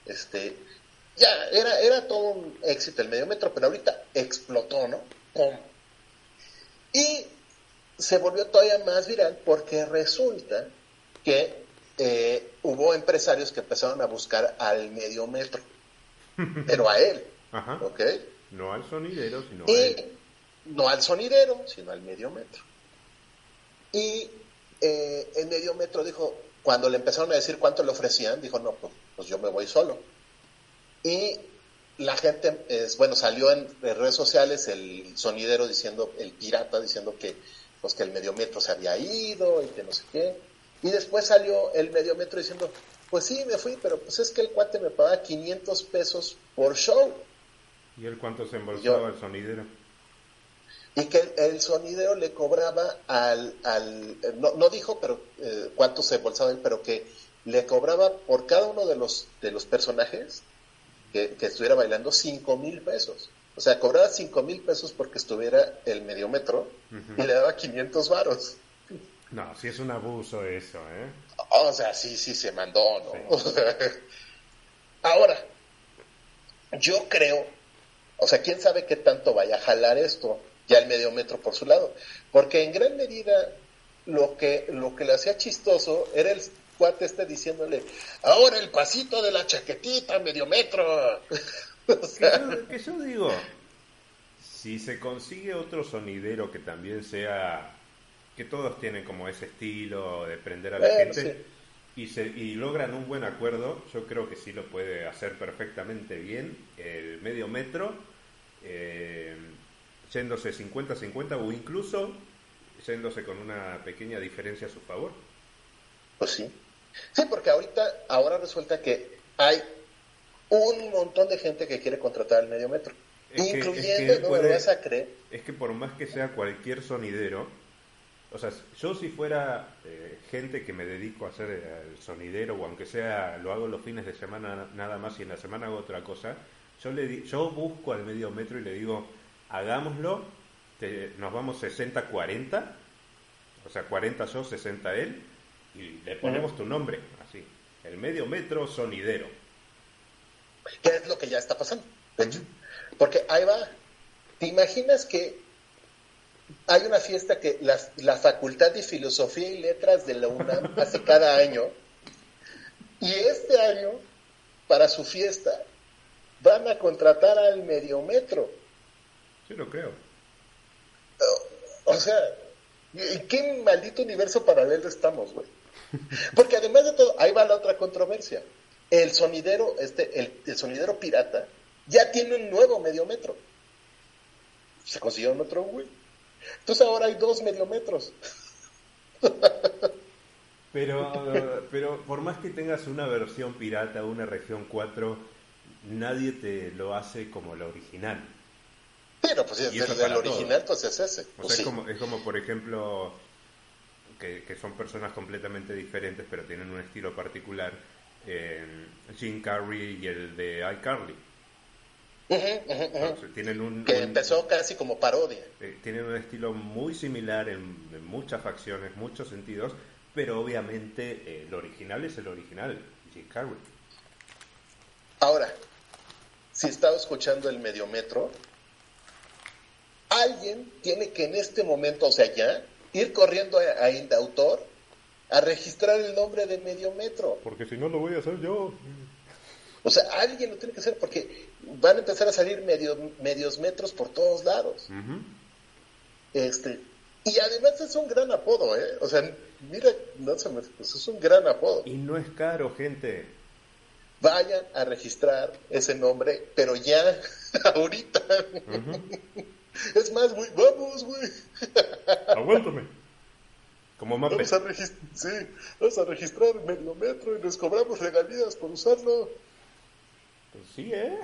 Este, ya, era, era todo un éxito el medio metro, pero ahorita explotó, ¿no? Y se volvió todavía más viral porque resulta que eh, hubo empresarios que empezaron a buscar al medio metro, [LAUGHS] pero a él, Ajá. ¿ok? No al sonidero, sino a él. No al sonidero, sino al medio metro. Y eh, el medio metro dijo, cuando le empezaron a decir cuánto le ofrecían, dijo, no, pues, pues yo me voy solo. Y la gente, es, bueno, salió en, redes sociales el sonidero diciendo, el pirata diciendo que, pues que el medio metro se había ido y que no sé qué. Y después salió el medio metro diciendo, pues sí, me fui, pero pues es que el cuate me pagaba 500 pesos por show. ¿Y él cuánto se embolsaba el sonidero? y que el, sonidero le cobraba al, al no, no dijo pero eh, cuánto se embolsaba él, pero que le cobraba por cada uno de los, de los personajes que, estuviera bailando cinco mil pesos. O sea, cobraba cinco mil pesos porque estuviera el medio metro y le daba 500 varos. No, sí es un abuso eso, ¿eh? O sea, sí, sí se mandó, ¿no? [LAUGHS] Ahora, yo creo, o sea, quién sabe qué tanto vaya a jalar esto, ya el medio metro por su lado, porque en gran medida lo que, lo que le hacía chistoso era el cuate este diciéndole, ahora el pasito de la chaquetita, medio metro. [LAUGHS] que yo digo, si se consigue otro sonidero que también sea que todos tienen como ese estilo de prender a la gente y, se, y logran un buen acuerdo, yo creo que sí lo puede hacer perfectamente bien el medio metro, eh, yéndose 50-50 o incluso yéndose con una pequeña diferencia a su favor. Pues sí. Sí, porque ahorita, ahora resulta que hay un montón de gente que quiere contratar el medio metro. incluyendo, no vas a creer. Es que por más que sea cualquier sonidero, o sea, yo si fuera eh, gente que me dedico a hacer el sonidero, o aunque sea lo hago los fines de semana nada más y en la semana hago otra cosa, yo, le yo busco al medio metro y le digo, hagámoslo, nos vamos 60-40, o sea, 40 yo, 60 él, y le ponemos tu nombre, así, el medio metro sonidero. ¿Qué es lo que ya está pasando? Porque ahí va, ¿te imaginas que hay una fiesta que la, la Facultad de Filosofía y Letras de la UNAM [LAUGHS] hace cada año. Y este año, para su fiesta, van a contratar al Mediometro. Sí, lo creo. O, sea, ¿en qué maldito universo paralelo estamos, güey? Porque además de todo, ahí va la otra controversia. El sonidero, este, el, el sonidero pirata, ya tiene un nuevo mediometro. Se consiguió otro, güey. Entonces ahora hay dos mediometros. Pero, pero por más que tengas una versión pirata, una región 4, nadie te lo hace como la original. Pero pues si es el original, pues es ese. es, como, es como, por ejemplo, que, son personas completamente diferentes, pero tienen un estilo particular. Eh, Jim Carrey y el de iCarly tienen un, que empezó casi como parodia. Eh, tienen un estilo muy similar en, muchas facciones, muchos sentidos, pero obviamente eh, el original es el original, Jim Carrey. Ahora, si estaba escuchando el mediometro, alguien tiene que en este momento, o sea, ya, ir corriendo a, a Indautor a registrar el nombre de mediometro. Porque si no lo voy a hacer yo. O sea, alguien lo tiene que hacer porque van a empezar a salir medio, medios metros por todos lados. Este, y además es un gran apodo, ¿eh? O sea, mira, no se me, pues es un gran apodo. Y no es caro, gente. Vayan a registrar ese nombre, pero ya, [LAUGHS] ahorita. Es más, güey, vamos, güey. Aguántame. Como Vamos a, sí, vamos a registrar medio metro y nos cobramos regalías por usarlo. Pues sí, ¿eh?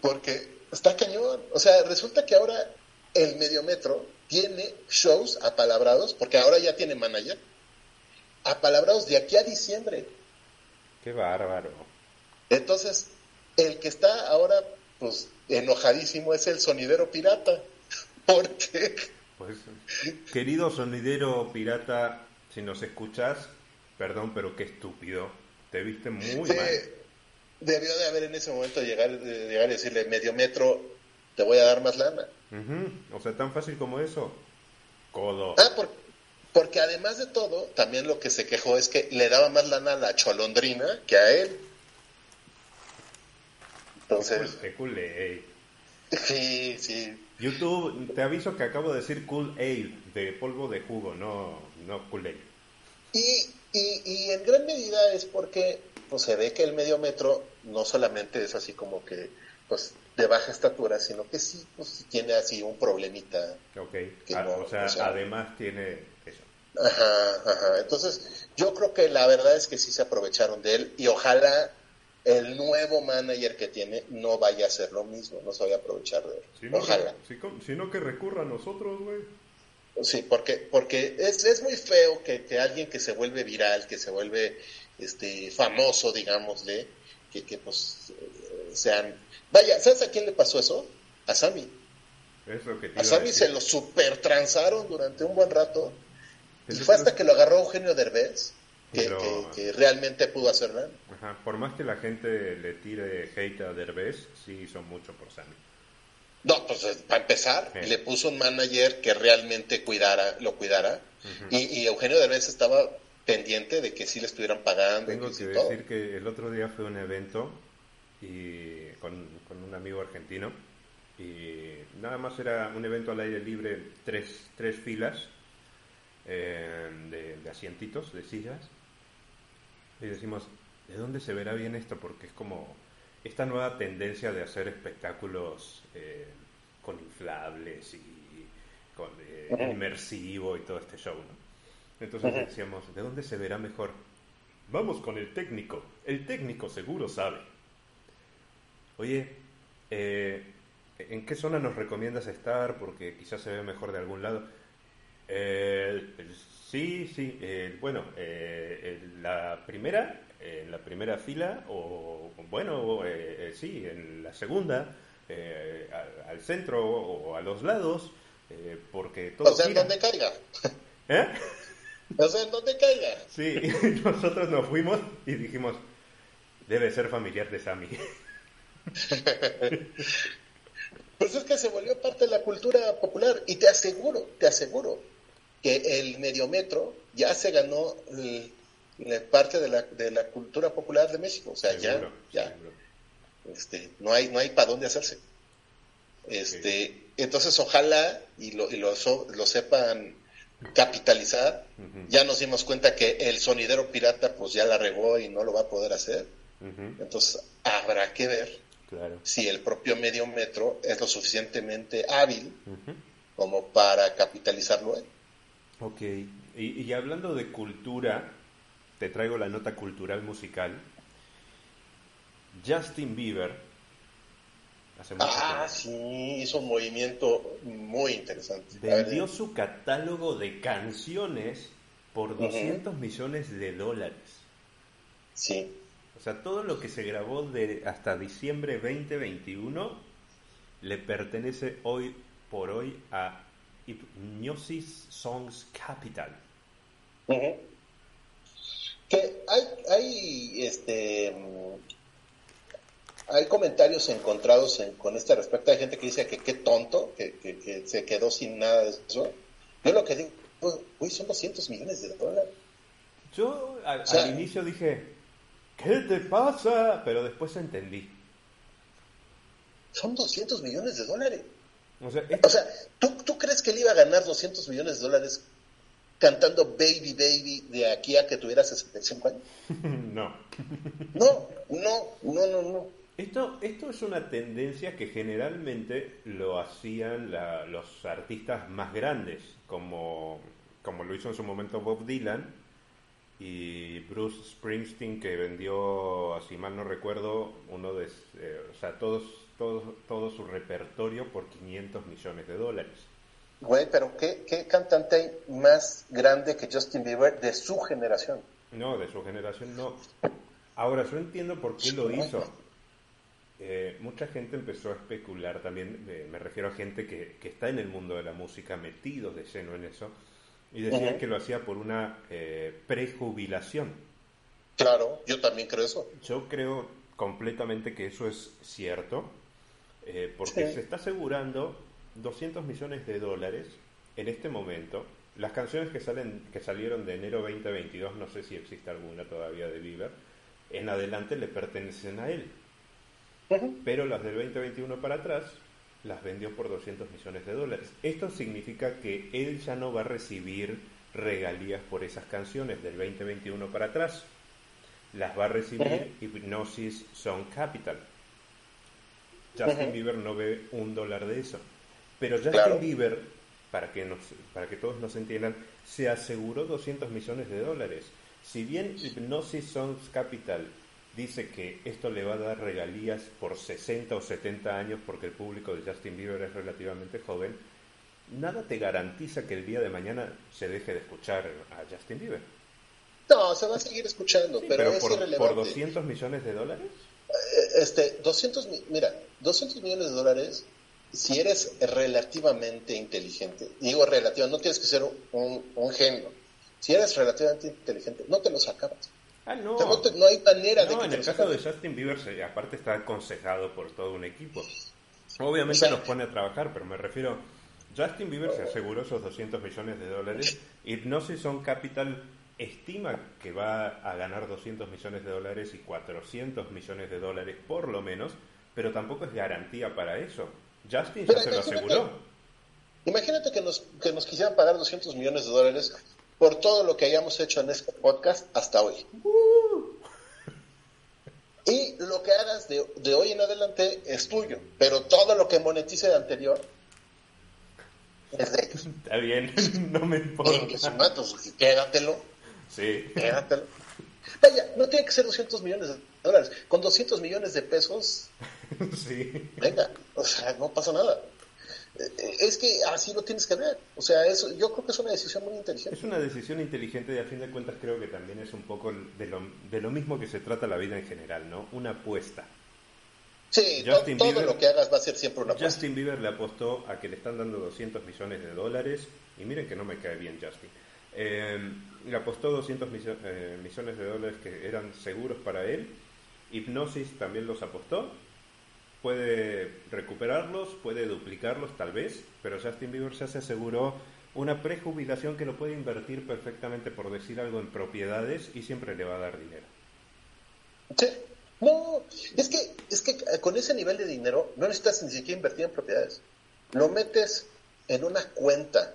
Porque está cañón. O sea, resulta que ahora el Mediometro tiene shows apalabrados, porque ahora ya tiene manager, apalabrados de aquí a diciembre. Qué bárbaro. Entonces, el que está ahora, pues, enojadísimo es el sonidero pirata. [LAUGHS] Porque. Pues, querido sonidero pirata, si nos escuchas, Perdón, pero qué estúpido. Te viste muy mal. Debió de haber en ese momento llegar, llegar y decirle, medio metro, te voy a dar más lana. O sea, tan fácil como eso. Codo. Ah, porque además de todo, también lo que se quejó es que le daba más lana a la cholondrina que a él. Entonces... Qué cool Sí, sí. YouTube, te aviso que acabo de decir Cool Aid, de polvo de jugo, no, no Kool Aid. Y y, y en gran medida es porque pues, se ve que el medio metro no solamente es así como que pues de baja estatura, sino que sí pues, tiene así un problemita. Ok, ah, o, sea, además tiene eso. Ajá, ajá. Entonces, yo creo que la verdad es que sí se aprovecharon de él y ojalá el nuevo manager que tiene no vaya a hacer lo mismo, no se vaya a aprovechar de él. Ojalá. Si, no que recurra a nosotros, güey. Sí, porque, porque es, es muy feo que, que, alguien que se vuelve viral, que se vuelve este famoso, digámosle, que, que pues eh, sean... Vaya, ¿sabes a quién le pasó eso? A Sammy. a Sammy se lo super transaron durante un buen rato. Y fue hasta que lo agarró Eugenio Derbez que, realmente pudo hacer nada. por más que la gente le tire hate a Derbez, sí hizo mucho por Sammy. No, pues eh, para empezar, le puso un manager que realmente cuidara, lo cuidara. y, Eugenio Derbez estaba pendiente de que sí le estuvieran pagando. Tengo que decir que el otro día fue un evento y con, un amigo argentino y nada más era un evento al aire libre, tres, tres filas eh, de, de, asientitos, de sillas y decimos, ¿de dónde se verá bien esto? Porque es como esta nueva tendencia de hacer espectáculos eh, con inflables y con eh, inmersivo y todo este show, ¿no? Entonces decíamos, ¿de dónde se verá mejor? Vamos con el técnico. El técnico seguro sabe. Oye, eh, ¿en qué zona nos recomiendas estar? Porque quizás se ve mejor de algún lado. Sí, sí. Eh, bueno, eh, la primera, en la primera fila, o bueno, eh, sí, en la segunda, al, centro o a los lados, porque todo. O sea, en donde caiga. [LAUGHS] ¿Eh? O sea, en donde caiga. Sí, [LAUGHS] nosotros nos fuimos y dijimos, debe ser familiar de Sammy. [LAUGHS] Pues es que se volvió parte de la cultura popular y te aseguro, te aseguro que el mediometro ya se ganó parte de la, de la cultura popular de México. O sea, ya, ya este, no hay, no hay para dónde hacerse. Este, entonces ojalá y lo, y lo, lo sepan capitalizar. Ya nos dimos cuenta que el sonidero pirata pues ya la regó y no lo va a poder hacer. Entonces habrá que ver si el propio mediometro es lo suficientemente hábil como para capitalizarlo él. Ok, y, hablando de cultura, te traigo la nota cultural musical. Justin Bieber. Hace ah, sí, hizo un movimiento muy interesante. Vendió su catálogo de canciones por 200 millones de dólares. Sí. O sea, todo lo que se grabó de hasta diciembre 2021 le pertenece hoy por hoy a Hypnosis Songs Capital. Que hay, hay, este, hay comentarios encontrados con este respecto. Hay gente que dice que qué tonto, que, se quedó sin nada de eso. Yo lo que digo, uy, son 200 millones de dólares. Yo al, inicio dije, ¿qué te pasa? Pero después entendí. Son 200 millones de dólares. O sea, ¿tú, ¿tú, crees que él iba a ganar 200 millones de dólares cantando Baby Baby de aquí a que tuviera 65 años? [LAUGHS] no. no, no, no, no, no. Esto, esto es una tendencia que generalmente lo hacían los artistas más grandes, como, como lo hizo en su momento Bob Dylan y Bruce Springsteen, que vendió, si mal no recuerdo, uno de, eh, o sea, todos todo, todo su repertorio por 500 millones de dólares. Güey, pero ¿qué, ¿qué, cantante más grande que Justin Bieber de su generación? No, de su generación no. Ahora, yo entiendo por qué lo hizo. Eh, mucha gente empezó a especular también, eh, me refiero a gente que, que, está en el mundo de la música, metidos de lleno en eso, y decían que lo hacía por una eh, prejubilación. Claro, yo también creo eso. Yo creo completamente que eso es cierto. Eh, porque se está asegurando 200 millones de dólares en este momento. Las canciones que salen que salieron de enero 2022, no sé si existe alguna todavía de Bieber, en adelante le pertenecen a él. Pero las del 2021 para atrás las vendió por 200 millones de dólares. Esto significa que él ya no va a recibir regalías por esas canciones del 2021 para atrás. Las va a recibir Hypnosis Song Capital. Justin Bieber no ve un dólar de eso. Pero Justin Bieber, para que, nos, para que todos nos entiendan, se aseguró 200 millones de dólares. Si bien Hypnosis Songs Capital dice que esto le va a dar regalías por 60 o 70 años porque el público de Justin Bieber es relativamente joven, nada te garantiza que el día de mañana se deje de escuchar a Justin Bieber. No, se va a seguir escuchando, pero, es por, irrelevante. ¿Por 200 millones de dólares? Eh, Este, 200, mi- mira, 200 millones de dólares, si eres relativamente inteligente, digo relativa, no tienes que ser un, un genio, si eres relativamente inteligente, no te los acabas. Ah, no. O sea, no, hay manera de No, que en el caso de. Justin Bieber, se- aparte está aconsejado por todo un equipo. Obviamente O sea, nos pone a trabajar, pero me refiero, Justin Bieber se aseguró esos 200 millones de dólares. Hypnosis on Capital estima que va a ganar 200 millones de dólares y 400 millones de dólares por lo menos, pero tampoco es garantía para eso. Justin ya se lo aseguró. Imagínate que nos, que nos quisieran pagar 200 millones de dólares por todo lo que hayamos hecho en este podcast hasta hoy. Y lo que hagas de, de hoy en adelante es tuyo, pero todo lo que monetice de anterior es de ellos. Está bien, [LAUGHS] no me importa. pues, quédatelo, Sí. quédatelo. Vaya, no tiene que ser 200 millones de dólares. Con 200 millones de pesos, [LAUGHS] Sí. venga, o sea, no pasa nada. Es que así lo tienes que ver. O sea, eso, yo creo que es una decisión muy inteligente. Es una decisión inteligente y a fin de cuentas creo que también es un poco de lo, de lo mismo que se trata la vida en general, ¿no? Una apuesta. Sí, Justin todo Bieber- lo que hagas va a ser siempre una apuesta. Justin Bieber le apostó a que le están dando 200 millones de dólares y miren que no me cae bien Justin. Eh, le apostó 200 millo- eh, millones de dólares que eran seguros para él. Hipnosis también los apostó. Puede recuperarlos, puede duplicarlos tal vez, pero Justin Bieber ya se aseguró una prejubilación que lo puede invertir perfectamente, por decir algo, en propiedades y siempre le va a dar dinero. Sí. No, es que, es que con ese nivel de dinero no necesitas ni siquiera invertir en propiedades. Lo metes en una cuenta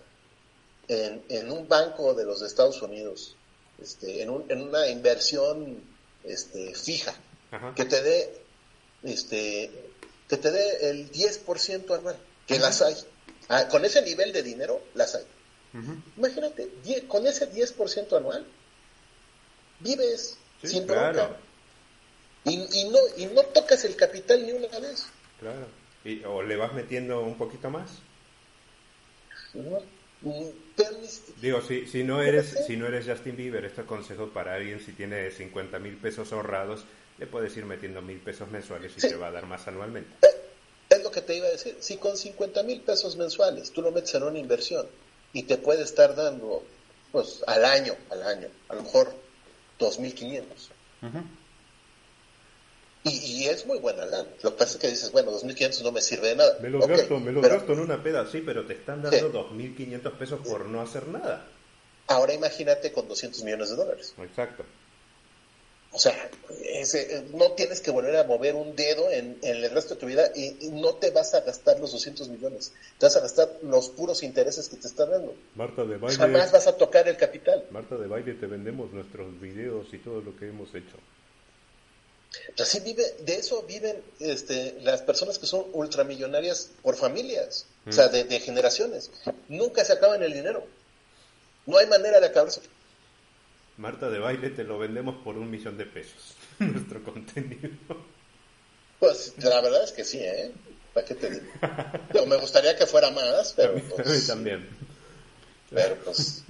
en, en un banco de los Estados Unidos, este, en, un- en una inversión este, fija, Ajá. que te dé este, que te dé el 10% anual, que las hay. Ah, con ese nivel de dinero, las hay. Imagínate, die- con ese 10% anual, vives Sí, sin claro. bronca. Y, y no, y no tocas el capital ni una vez. Claro. Y, o le vas metiendo un poquito más. Digo, si, si no eres si no eres Justin Bieber, este consejo para alguien si tiene 50 mil pesos ahorrados, le puedes ir metiendo mil pesos mensuales y Sí. te va a dar más anualmente. es lo que te iba a decir. Si con 50 mil pesos mensuales tú lo metes en una inversión y te puede estar dando, pues al año, al año, a lo mejor 2.500. Y, y es muy buena lana. Lo que pasa es que dices, bueno, 2.500 no me sirve de nada. Me los Ok, gasto, me los pero gasto en una peda, sí, pero te están dando 2.500 pesos por no hacer nada. Ahora imagínate con 200 millones de dólares. Exacto. O sea, ese, no tienes que volver a mover un dedo en, en el resto de tu vida y, y no te vas a gastar los 200 millones. Te vas a gastar los puros intereses que te están dando. Marta de baile, Jamás vas a tocar el capital. Marta de baile, te vendemos nuestros videos y todo lo que hemos hecho. Así vive, de eso viven este, las personas que son ultramillonarias por familias, o sea, de, de generaciones. Nunca se acaban el dinero. No hay manera de acabarse. Marta de baile, te lo vendemos por un millón de pesos. [LAUGHS] Nuestro contenido. Pues la verdad es que sí, ¿eh? ¿Para qué te digo? Me gustaría que fuera más, pero pues, [LAUGHS] también. pero pues...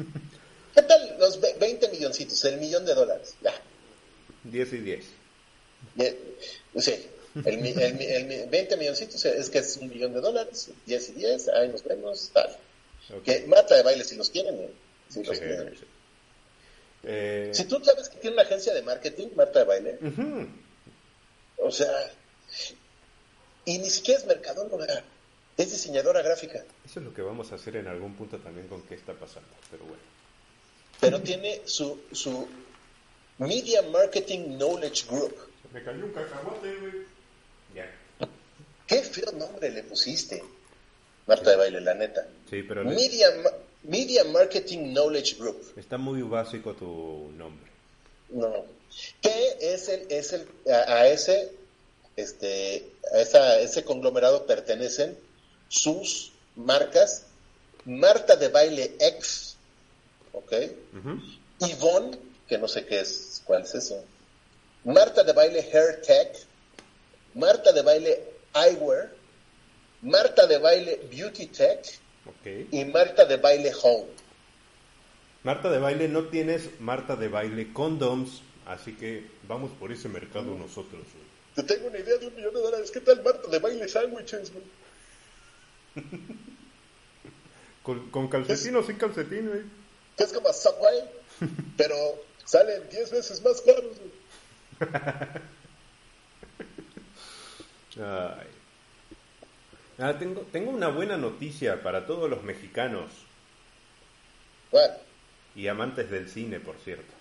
¿Qué tal los ve- 20 milloncitos, el millón de dólares? Ya. 10 y 10. Ya, Sí, el, el, mi- el mi- 20 milloncitos es que es un millón de dólares, 10 y 10, ahí nos vemos, tal. Ok. Que Marta de baile si los quieren, ¿eh? Si los Sí, quieren. sí. Eh, Si tú sabes que tiene una agencia de marketing, Marta de baile, o sea, y ni siquiera es mercadóloga, es diseñadora gráfica, Eso es lo que vamos a hacer en algún punto también con qué está pasando, pero bueno. pero tiene su, su Media Marketing Knowledge Group. Se me cayó un cacahuate, güey. Ya. Qué feo nombre le pusiste, Marta de baile, la neta. Sí, pero le- Media, Ma- Media Marketing Knowledge Group. está muy básico tu nombre. No. ¿Qué es el, es el, a, a ese, este, a esa, ese conglomerado pertenecen sus marcas Marta de Baile X, ¿ok? Yvonne, que no sé qué es, cuál es eso. Marta de baile Hair Tech, Marta de baile Eyewear, Marta de baile Beauty Tech y Marta de baile Home. Marta de baile no tienes Marta de baile condoms, así que vamos por ese mercado nosotros. Te tengo una idea de un millón de dólares. ¿Qué tal Marta de baile sándwiches, [LAUGHS] con, con calcetín o sin calcetín, güey. Es como Subway, [LAUGHS] pero salen 10 veces más caros, [LAUGHS] Ah, tengo, tengo una buena noticia para todos los mexicanos. Y amantes del cine, por cierto.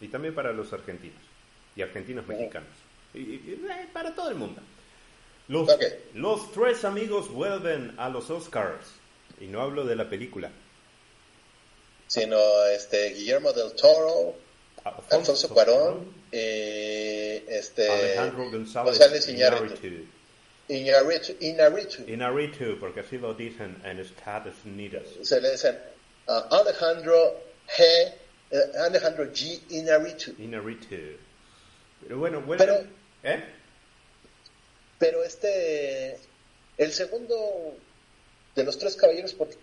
Y también para los argentinos. Y argentinos mexicanos. Y, eh, para todo el mundo. Los, los tres amigos vuelven a los Oscars. Y no hablo de la película. Sino este Guillermo del Toro, Alfonso, Cuarón, eh, este, Alejandro González. Iñárritu. Iñárritu. Iñárritu, porque así lo dicen en Estados Unidos. Se le dicen uh, Alejandro G. Uh, Alejandro G. Iñárritu. Iñárritu. Pero bueno, bueno. Pero, ¿eh? pero este, el segundo de los tres caballeros, porque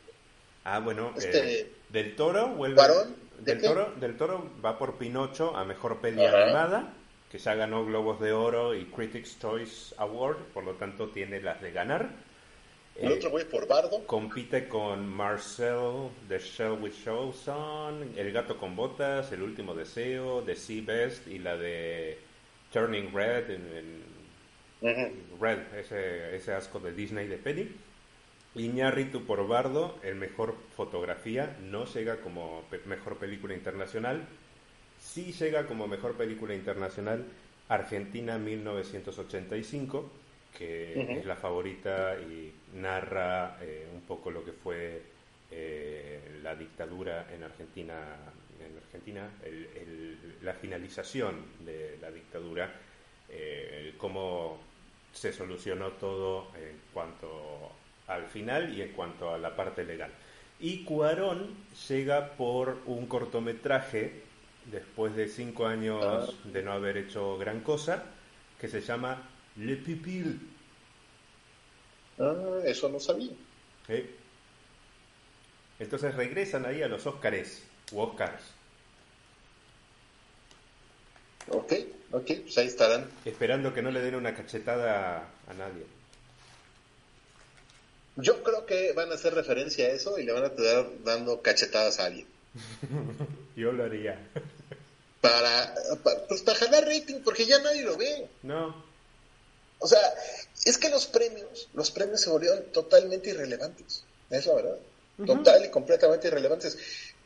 Ah, bueno, este, eh, del Toro vuelve. del Toro, del Toro va por Pinocho a mejor peli animada, que ya ganó Globos de Oro y Critics Choice Award, por lo tanto tiene las de ganar. El otro voy por Bardo. Compite con Marcel, The Shell with Showson, El gato con botas, El último deseo, The Sea Best y la de Turning Red, en, Red, ese, ese asco de Disney de peli. Iñárritu por Bardo, el mejor fotografía, no llega como mejor película internacional. Sí llega como mejor película internacional Argentina 1985, que es la favorita y narra eh, un poco lo que fue eh, la dictadura en Argentina, en Argentina la finalización de la dictadura, eh, cómo se solucionó todo en cuanto al final y en cuanto a la parte legal. Y Cuarón llega por un cortometraje, después de cinco años de no haber hecho gran cosa, que se llama Le Pipil. Ah, eso no sabía. Entonces regresan ahí a los Óscares, u Oscars. Ok, ok, pues ahí estarán. Esperando que no le den una cachetada a nadie. Yo creo que van a hacer referencia a eso y le van a estar dando cachetadas a alguien. Yo lo haría. Para, pues para jalar rating, porque ya nadie lo ve. No. O sea, es que los premios, los premios se volvieron totalmente irrelevantes. Es la verdad. Total y completamente irrelevantes.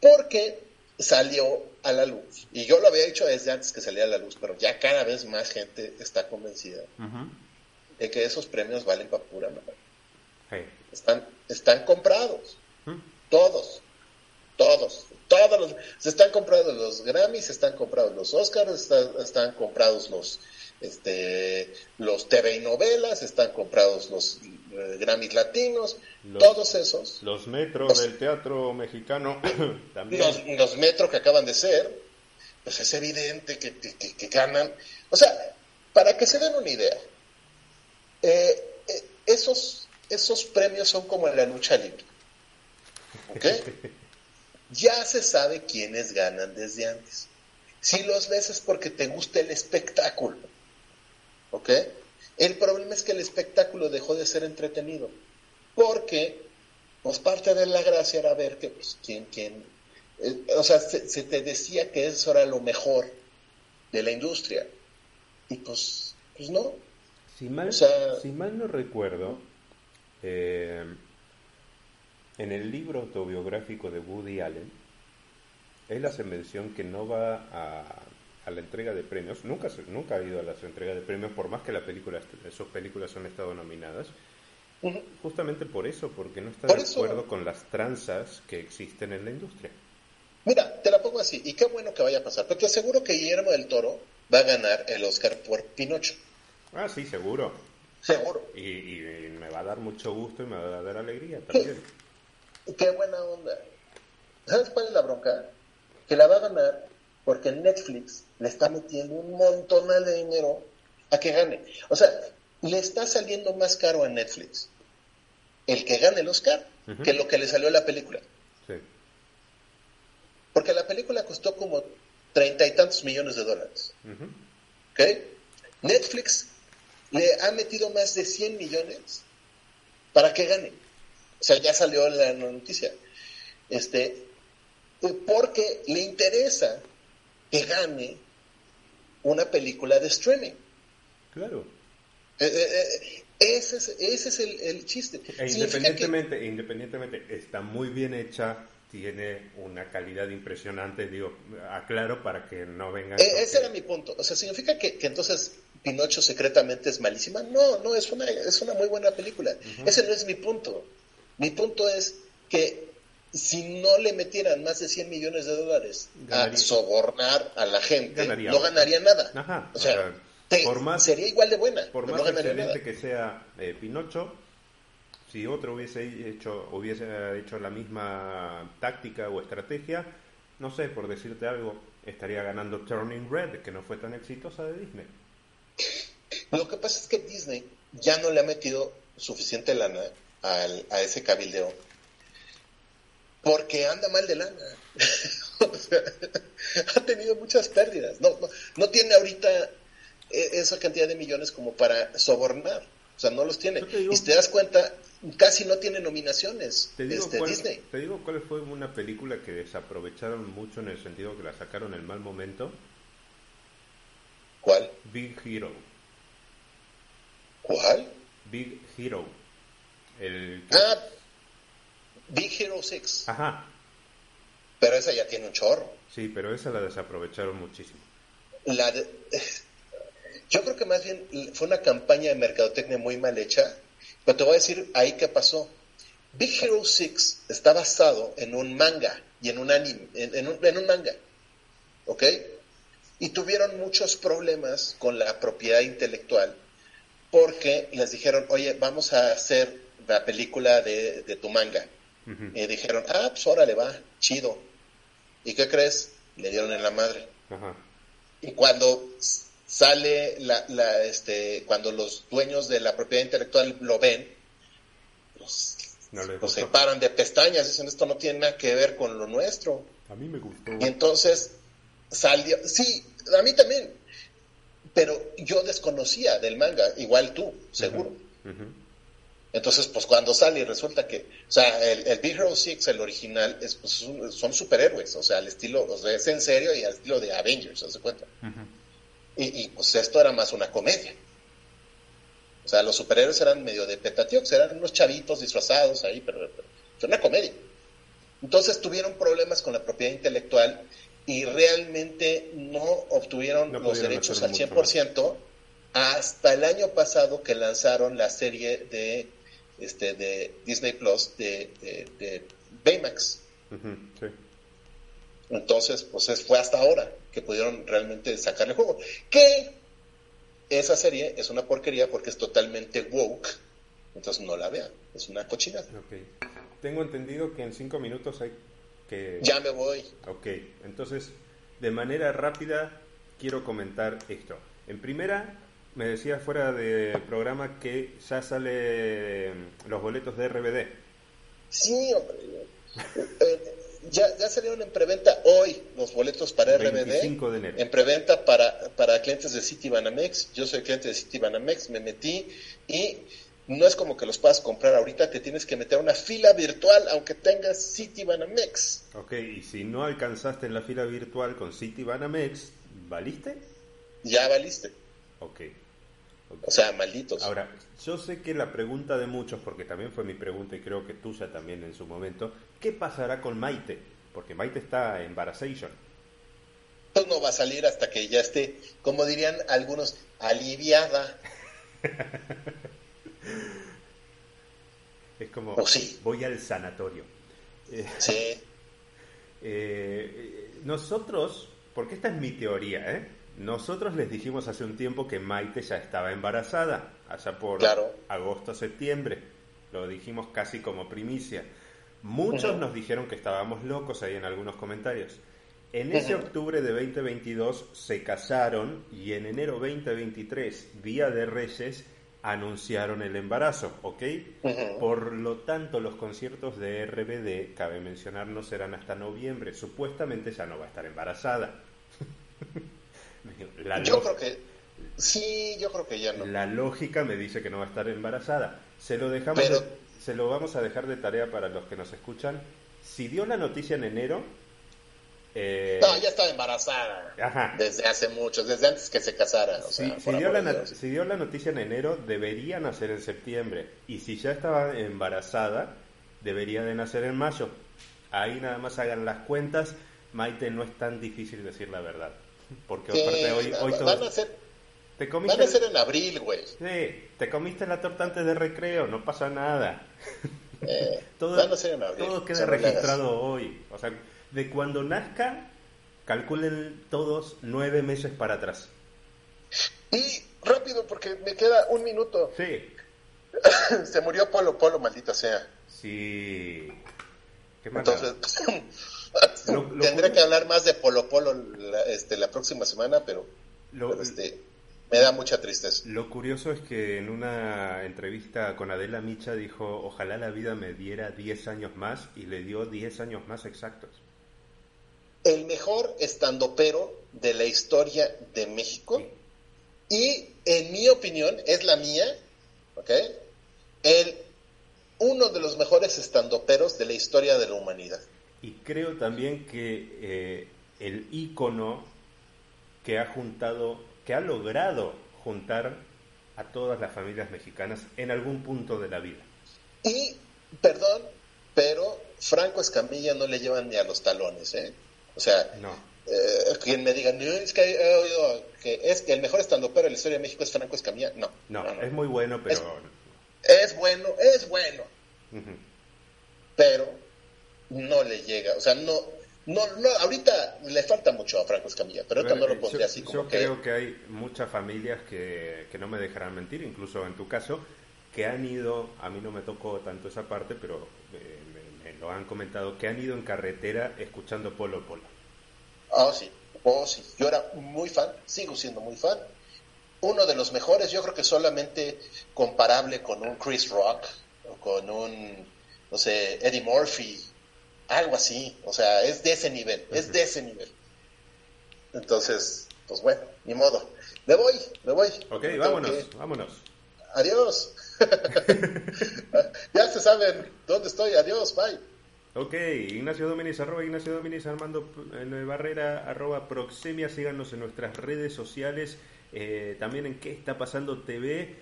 Porque salió a la luz. Y yo lo había dicho desde antes que salía a la luz, pero ya cada vez más gente está convencida de que esos premios valen para pura madre. Están, están comprados. Todos. Todos. Todos los, se están comprados los Grammys, están comprados los Oscars, están, comprados los este los TV y novelas, están comprados los eh, Grammys latinos, todos esos. Los metros del teatro mexicano [CLEARS THROAT] también. Los, los metros que acaban de ser, pues es evidente que, que, ganan. O sea, para que se den una idea, eh, eh, esos esos premios son como en la lucha libre. ¿Ok? [LAUGHS] Ya se sabe quiénes ganan desde antes. Si los ves es porque te gusta el espectáculo. ¿Ok? El problema es que el espectáculo dejó de ser entretenido. Porque, pues parte de la gracia era ver que, pues, quién, quién. Eh, o sea, se, te decía que eso era lo mejor de la industria. Y pues, pues no. Si mal, si mal no recuerdo, eh, en el libro autobiográfico de Woody Allen, él hace mención que no va a, la entrega de premios, nunca, nunca ha ido a las entregas de premios, por más que la película, sus películas han estado nominadas, justamente por eso, porque no está de acuerdo con las tranzas que existen en la industria. Mira, te la pongo así, y qué bueno que vaya a pasar, porque te aseguro que Guillermo del Toro va a ganar el Oscar por Pinocho. Ah, sí, seguro. Seguro. Y, me va a dar mucho gusto y me va a dar alegría también. Qué buena onda. ¿Sabes cuál es la bronca? Que la va a ganar porque Netflix le está metiendo un montón de dinero a que gane. O sea, le está saliendo más caro a Netflix el que gane el Oscar que lo que le salió a la película. Porque la película costó como treinta y tantos millones de dólares. Netflix le ha metido más de 100 millones para que gane. O sea, ya salió la noticia. Este, porque le interesa que gane una película de streaming. Claro. Eh, eh, eh, ese es, ese es el, chiste. E independientemente, independientemente, está muy bien hecha, tiene una calidad impresionante, digo, aclaro para que no vengan... ese era mi punto. O sea, ¿significa que, entonces Pinocho secretamente es malísima? No, no, es una, es una muy buena película. Ese no es mi punto. Mi punto es que si no le metieran más de 100 millones de dólares a sobornar a la gente, no ganaría nada. o sea por más, sería igual de buena. Por más excelente que sea eh, Pinocho, si otro hubiese hecho, hubiese hecho la misma táctica o estrategia, no sé, por decirte algo, estaría ganando Turning Red, que no fue tan exitosa de Disney. Lo que pasa es que Disney ya no le ha metido suficiente lana a ese cabildeo porque anda mal de lana. [LAUGHS] ha tenido muchas pérdidas. No, no, no tiene ahorita e, esa cantidad de millones como para sobornar. O sea, no los tiene. y si te das cuenta, casi no tiene nominaciones te digo este, Disney. Te digo cuál fue una película que desaprovecharon mucho en el sentido que la sacaron en el mal momento. ¿Cuál? Big Hero. ¿Cuál? Big Hero. El Ah, Big Hero 6. Ajá. Pero esa ya tiene un chorro. Sí, pero esa la desaprovecharon muchísimo. La de, [SIGHS] yo creo que más bien fue una campaña de mercadotecnia muy mal hecha, pero te voy a decir ahí qué pasó. Big Hero 6 está basado en un manga y en un anime, en, un, en un manga, ¿ok? Y tuvieron muchos problemas con la propiedad intelectual porque les dijeron, oye, vamos a hacer la película de, tu manga. Y dijeron, ah, pues órale, va, chido. ¿Y qué crees? Le dieron en la madre. Y cuando sale la, la, este, cuando los dueños de la propiedad intelectual lo ven, los, separan de pestañas, dicen esto no tiene nada que ver con lo nuestro. A mí me gustó. Y entonces salió, sí, a mí también, pero yo desconocía del manga, igual tú, seguro. Entonces, pues cuando sale y resulta que, o sea, el, el Big Hero 6, el original, es, pues, son superhéroes, o sea, al estilo, o sea, es en serio y al estilo de Avengers, ¿se cuenta? Y, pues esto era más una comedia. O sea, los superhéroes eran medio de petatiox, eran unos chavitos disfrazados ahí, pero, fue una comedia. Entonces tuvieron problemas con la propiedad intelectual y realmente no obtuvieron los derechos al 100% hasta el año pasado que lanzaron la serie de este de Disney Plus de, de, Baymax. Entonces, pues fue hasta ahora que pudieron realmente sacarle juego. Que esa serie es una porquería porque es totalmente woke, entonces no la vean, es una cochinada. Tengo entendido que en cinco minutos hay que... Ya me voy. Ok, entonces, de manera rápida, quiero comentar esto. En primera, me decía fuera del programa que ya sale los boletos de RBD. Sí, hombre. Eh, ya, ya salieron en preventa hoy los boletos para RBD. En preventa para, para clientes de City Banamex. Yo soy cliente de City Banamex, me metí y no es como que los puedas comprar ahorita, te tienes que meter a una fila virtual aunque tengas City Banamex. Ok, y si no alcanzaste en la fila virtual con City Banamex, ¿valiste? Ya valiste. Ok. O sea, malditos. Ahora, yo sé que la pregunta de muchos, porque también fue mi pregunta y creo que tuya también en su momento, ¿qué pasará con Maite? Porque Maite está en Barazation. No va a salir hasta que ya esté, como dirían algunos, aliviada. [LAUGHS] es como, oh, sí. voy al sanatorio. sí. [LAUGHS] Eh, nosotros, porque esta es mi teoría, ¿eh? Nosotros les dijimos hace un tiempo que Maite ya estaba embarazada, allá por agosto, septiembre. Lo dijimos casi como primicia. Muchos nos dijeron que estábamos locos ahí en algunos comentarios. En ese octubre de 2022 se casaron y en enero 2023, Día de Reyes, anunciaron el embarazo, ¿ok? Por lo tanto, los conciertos de RBD, cabe mencionar, no serán hasta noviembre. Supuestamente ya no va a estar embarazada. [LAUGHS] yo creo que sí, yo creo que ya no. La lógica me dice que no va a estar embarazada. Se lo dejamos, se lo vamos a dejar de tarea para los que nos escuchan. Si dio la noticia en enero, eh, no, ya estaba embarazada. Desde hace mucho, desde antes que se casara. si, dio la si, dio la noticia en enero, debería nacer en septiembre. Y si ya estaba embarazada, debería de nacer en mayo. Ahí nada más hagan las cuentas. Maite, no es tan difícil decir la verdad. Porque aparte hoy, hoy todo... Van a ser, te comiste... van a ser en abril, güey. Sí, te comiste la torta antes de recreo, no pasa nada. Eh, [LAUGHS] todo, van a ser en abril. Todo queda registrado hoy. O sea, de cuando nazca, calculen todos nueve meses para atrás. Y rápido, porque me queda un minuto. Sí. [LAUGHS] Se murió Polo Polo, maldita sea. Sí. Qué Entonces, [LAUGHS] tendré que hablar más de Polo Polo la, este, la próxima semana, pero, este, me da mucha tristeza. Lo curioso es que en una entrevista con Adela Micha dijo, ojalá la vida me diera 10 años más y le dio 10 años más exactos el mejor estandopero de la historia de México y en mi opinión, es la mía, ¿ok? El, uno de los mejores estandoperos de la historia de la humanidad. Y creo también que eh, el ícono que ha juntado, que ha logrado juntar a todas las familias mexicanas en algún punto de la vida. Y, perdón, pero Franco Escamilla no le llevan ni a los talones, ¿eh? O sea, no. Eh, quien me diga, no, es que he oído que es que el mejor estandopero de la historia de México es Franco Escamilla. No. No, es muy bueno, pero. Es, bueno, es bueno. Pero no le llega. O sea, no, no, no, ahorita le falta mucho a Franco Escamilla, pero ahorita no lo pondría así como yo creo que hay muchas familias que, que no me dejarán mentir, incluso en tu caso, que han ido, a mí no me tocó tanto esa parte, pero eh, lo han comentado, que han ido en carretera escuchando Polo Polo. Ah, sí, oh, sí. Yo era muy fan, sigo siendo muy fan. Uno de los mejores, yo creo que solamente comparable con un Chris Rock o con un, no sé, Eddie Murphy, algo así. O sea, es de ese nivel, es de ese nivel. Entonces, pues bueno, ni modo. Me voy, me voy. Ok, vámonos, vámonos. Adiós. [LAUGHS] ya se saben dónde estoy. Adiós, bye. Ok, Ignacio Dominis, arroba Ignacio Dominis, Armando eh, Barrera, arroba Proxemia, síganos en nuestras redes sociales, eh, también en qué está pasando TV,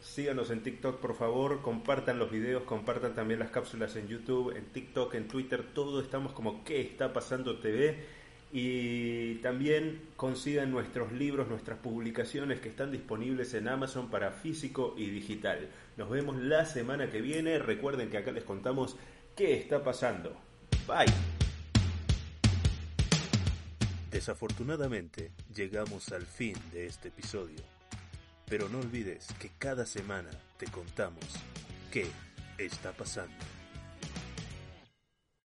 síganos en TikTok por favor, compartan los videos, compartan también las cápsulas en YouTube, en TikTok, en Twitter, todo estamos como qué está pasando TV y también consigan nuestros libros, nuestras publicaciones que están disponibles en Amazon para físico y digital. Nos vemos la semana que viene, recuerden que acá les contamos qué está pasando. Bye. Desafortunadamente, llegamos al fin de este episodio. Pero no olvides que cada semana te contamos qué está pasando.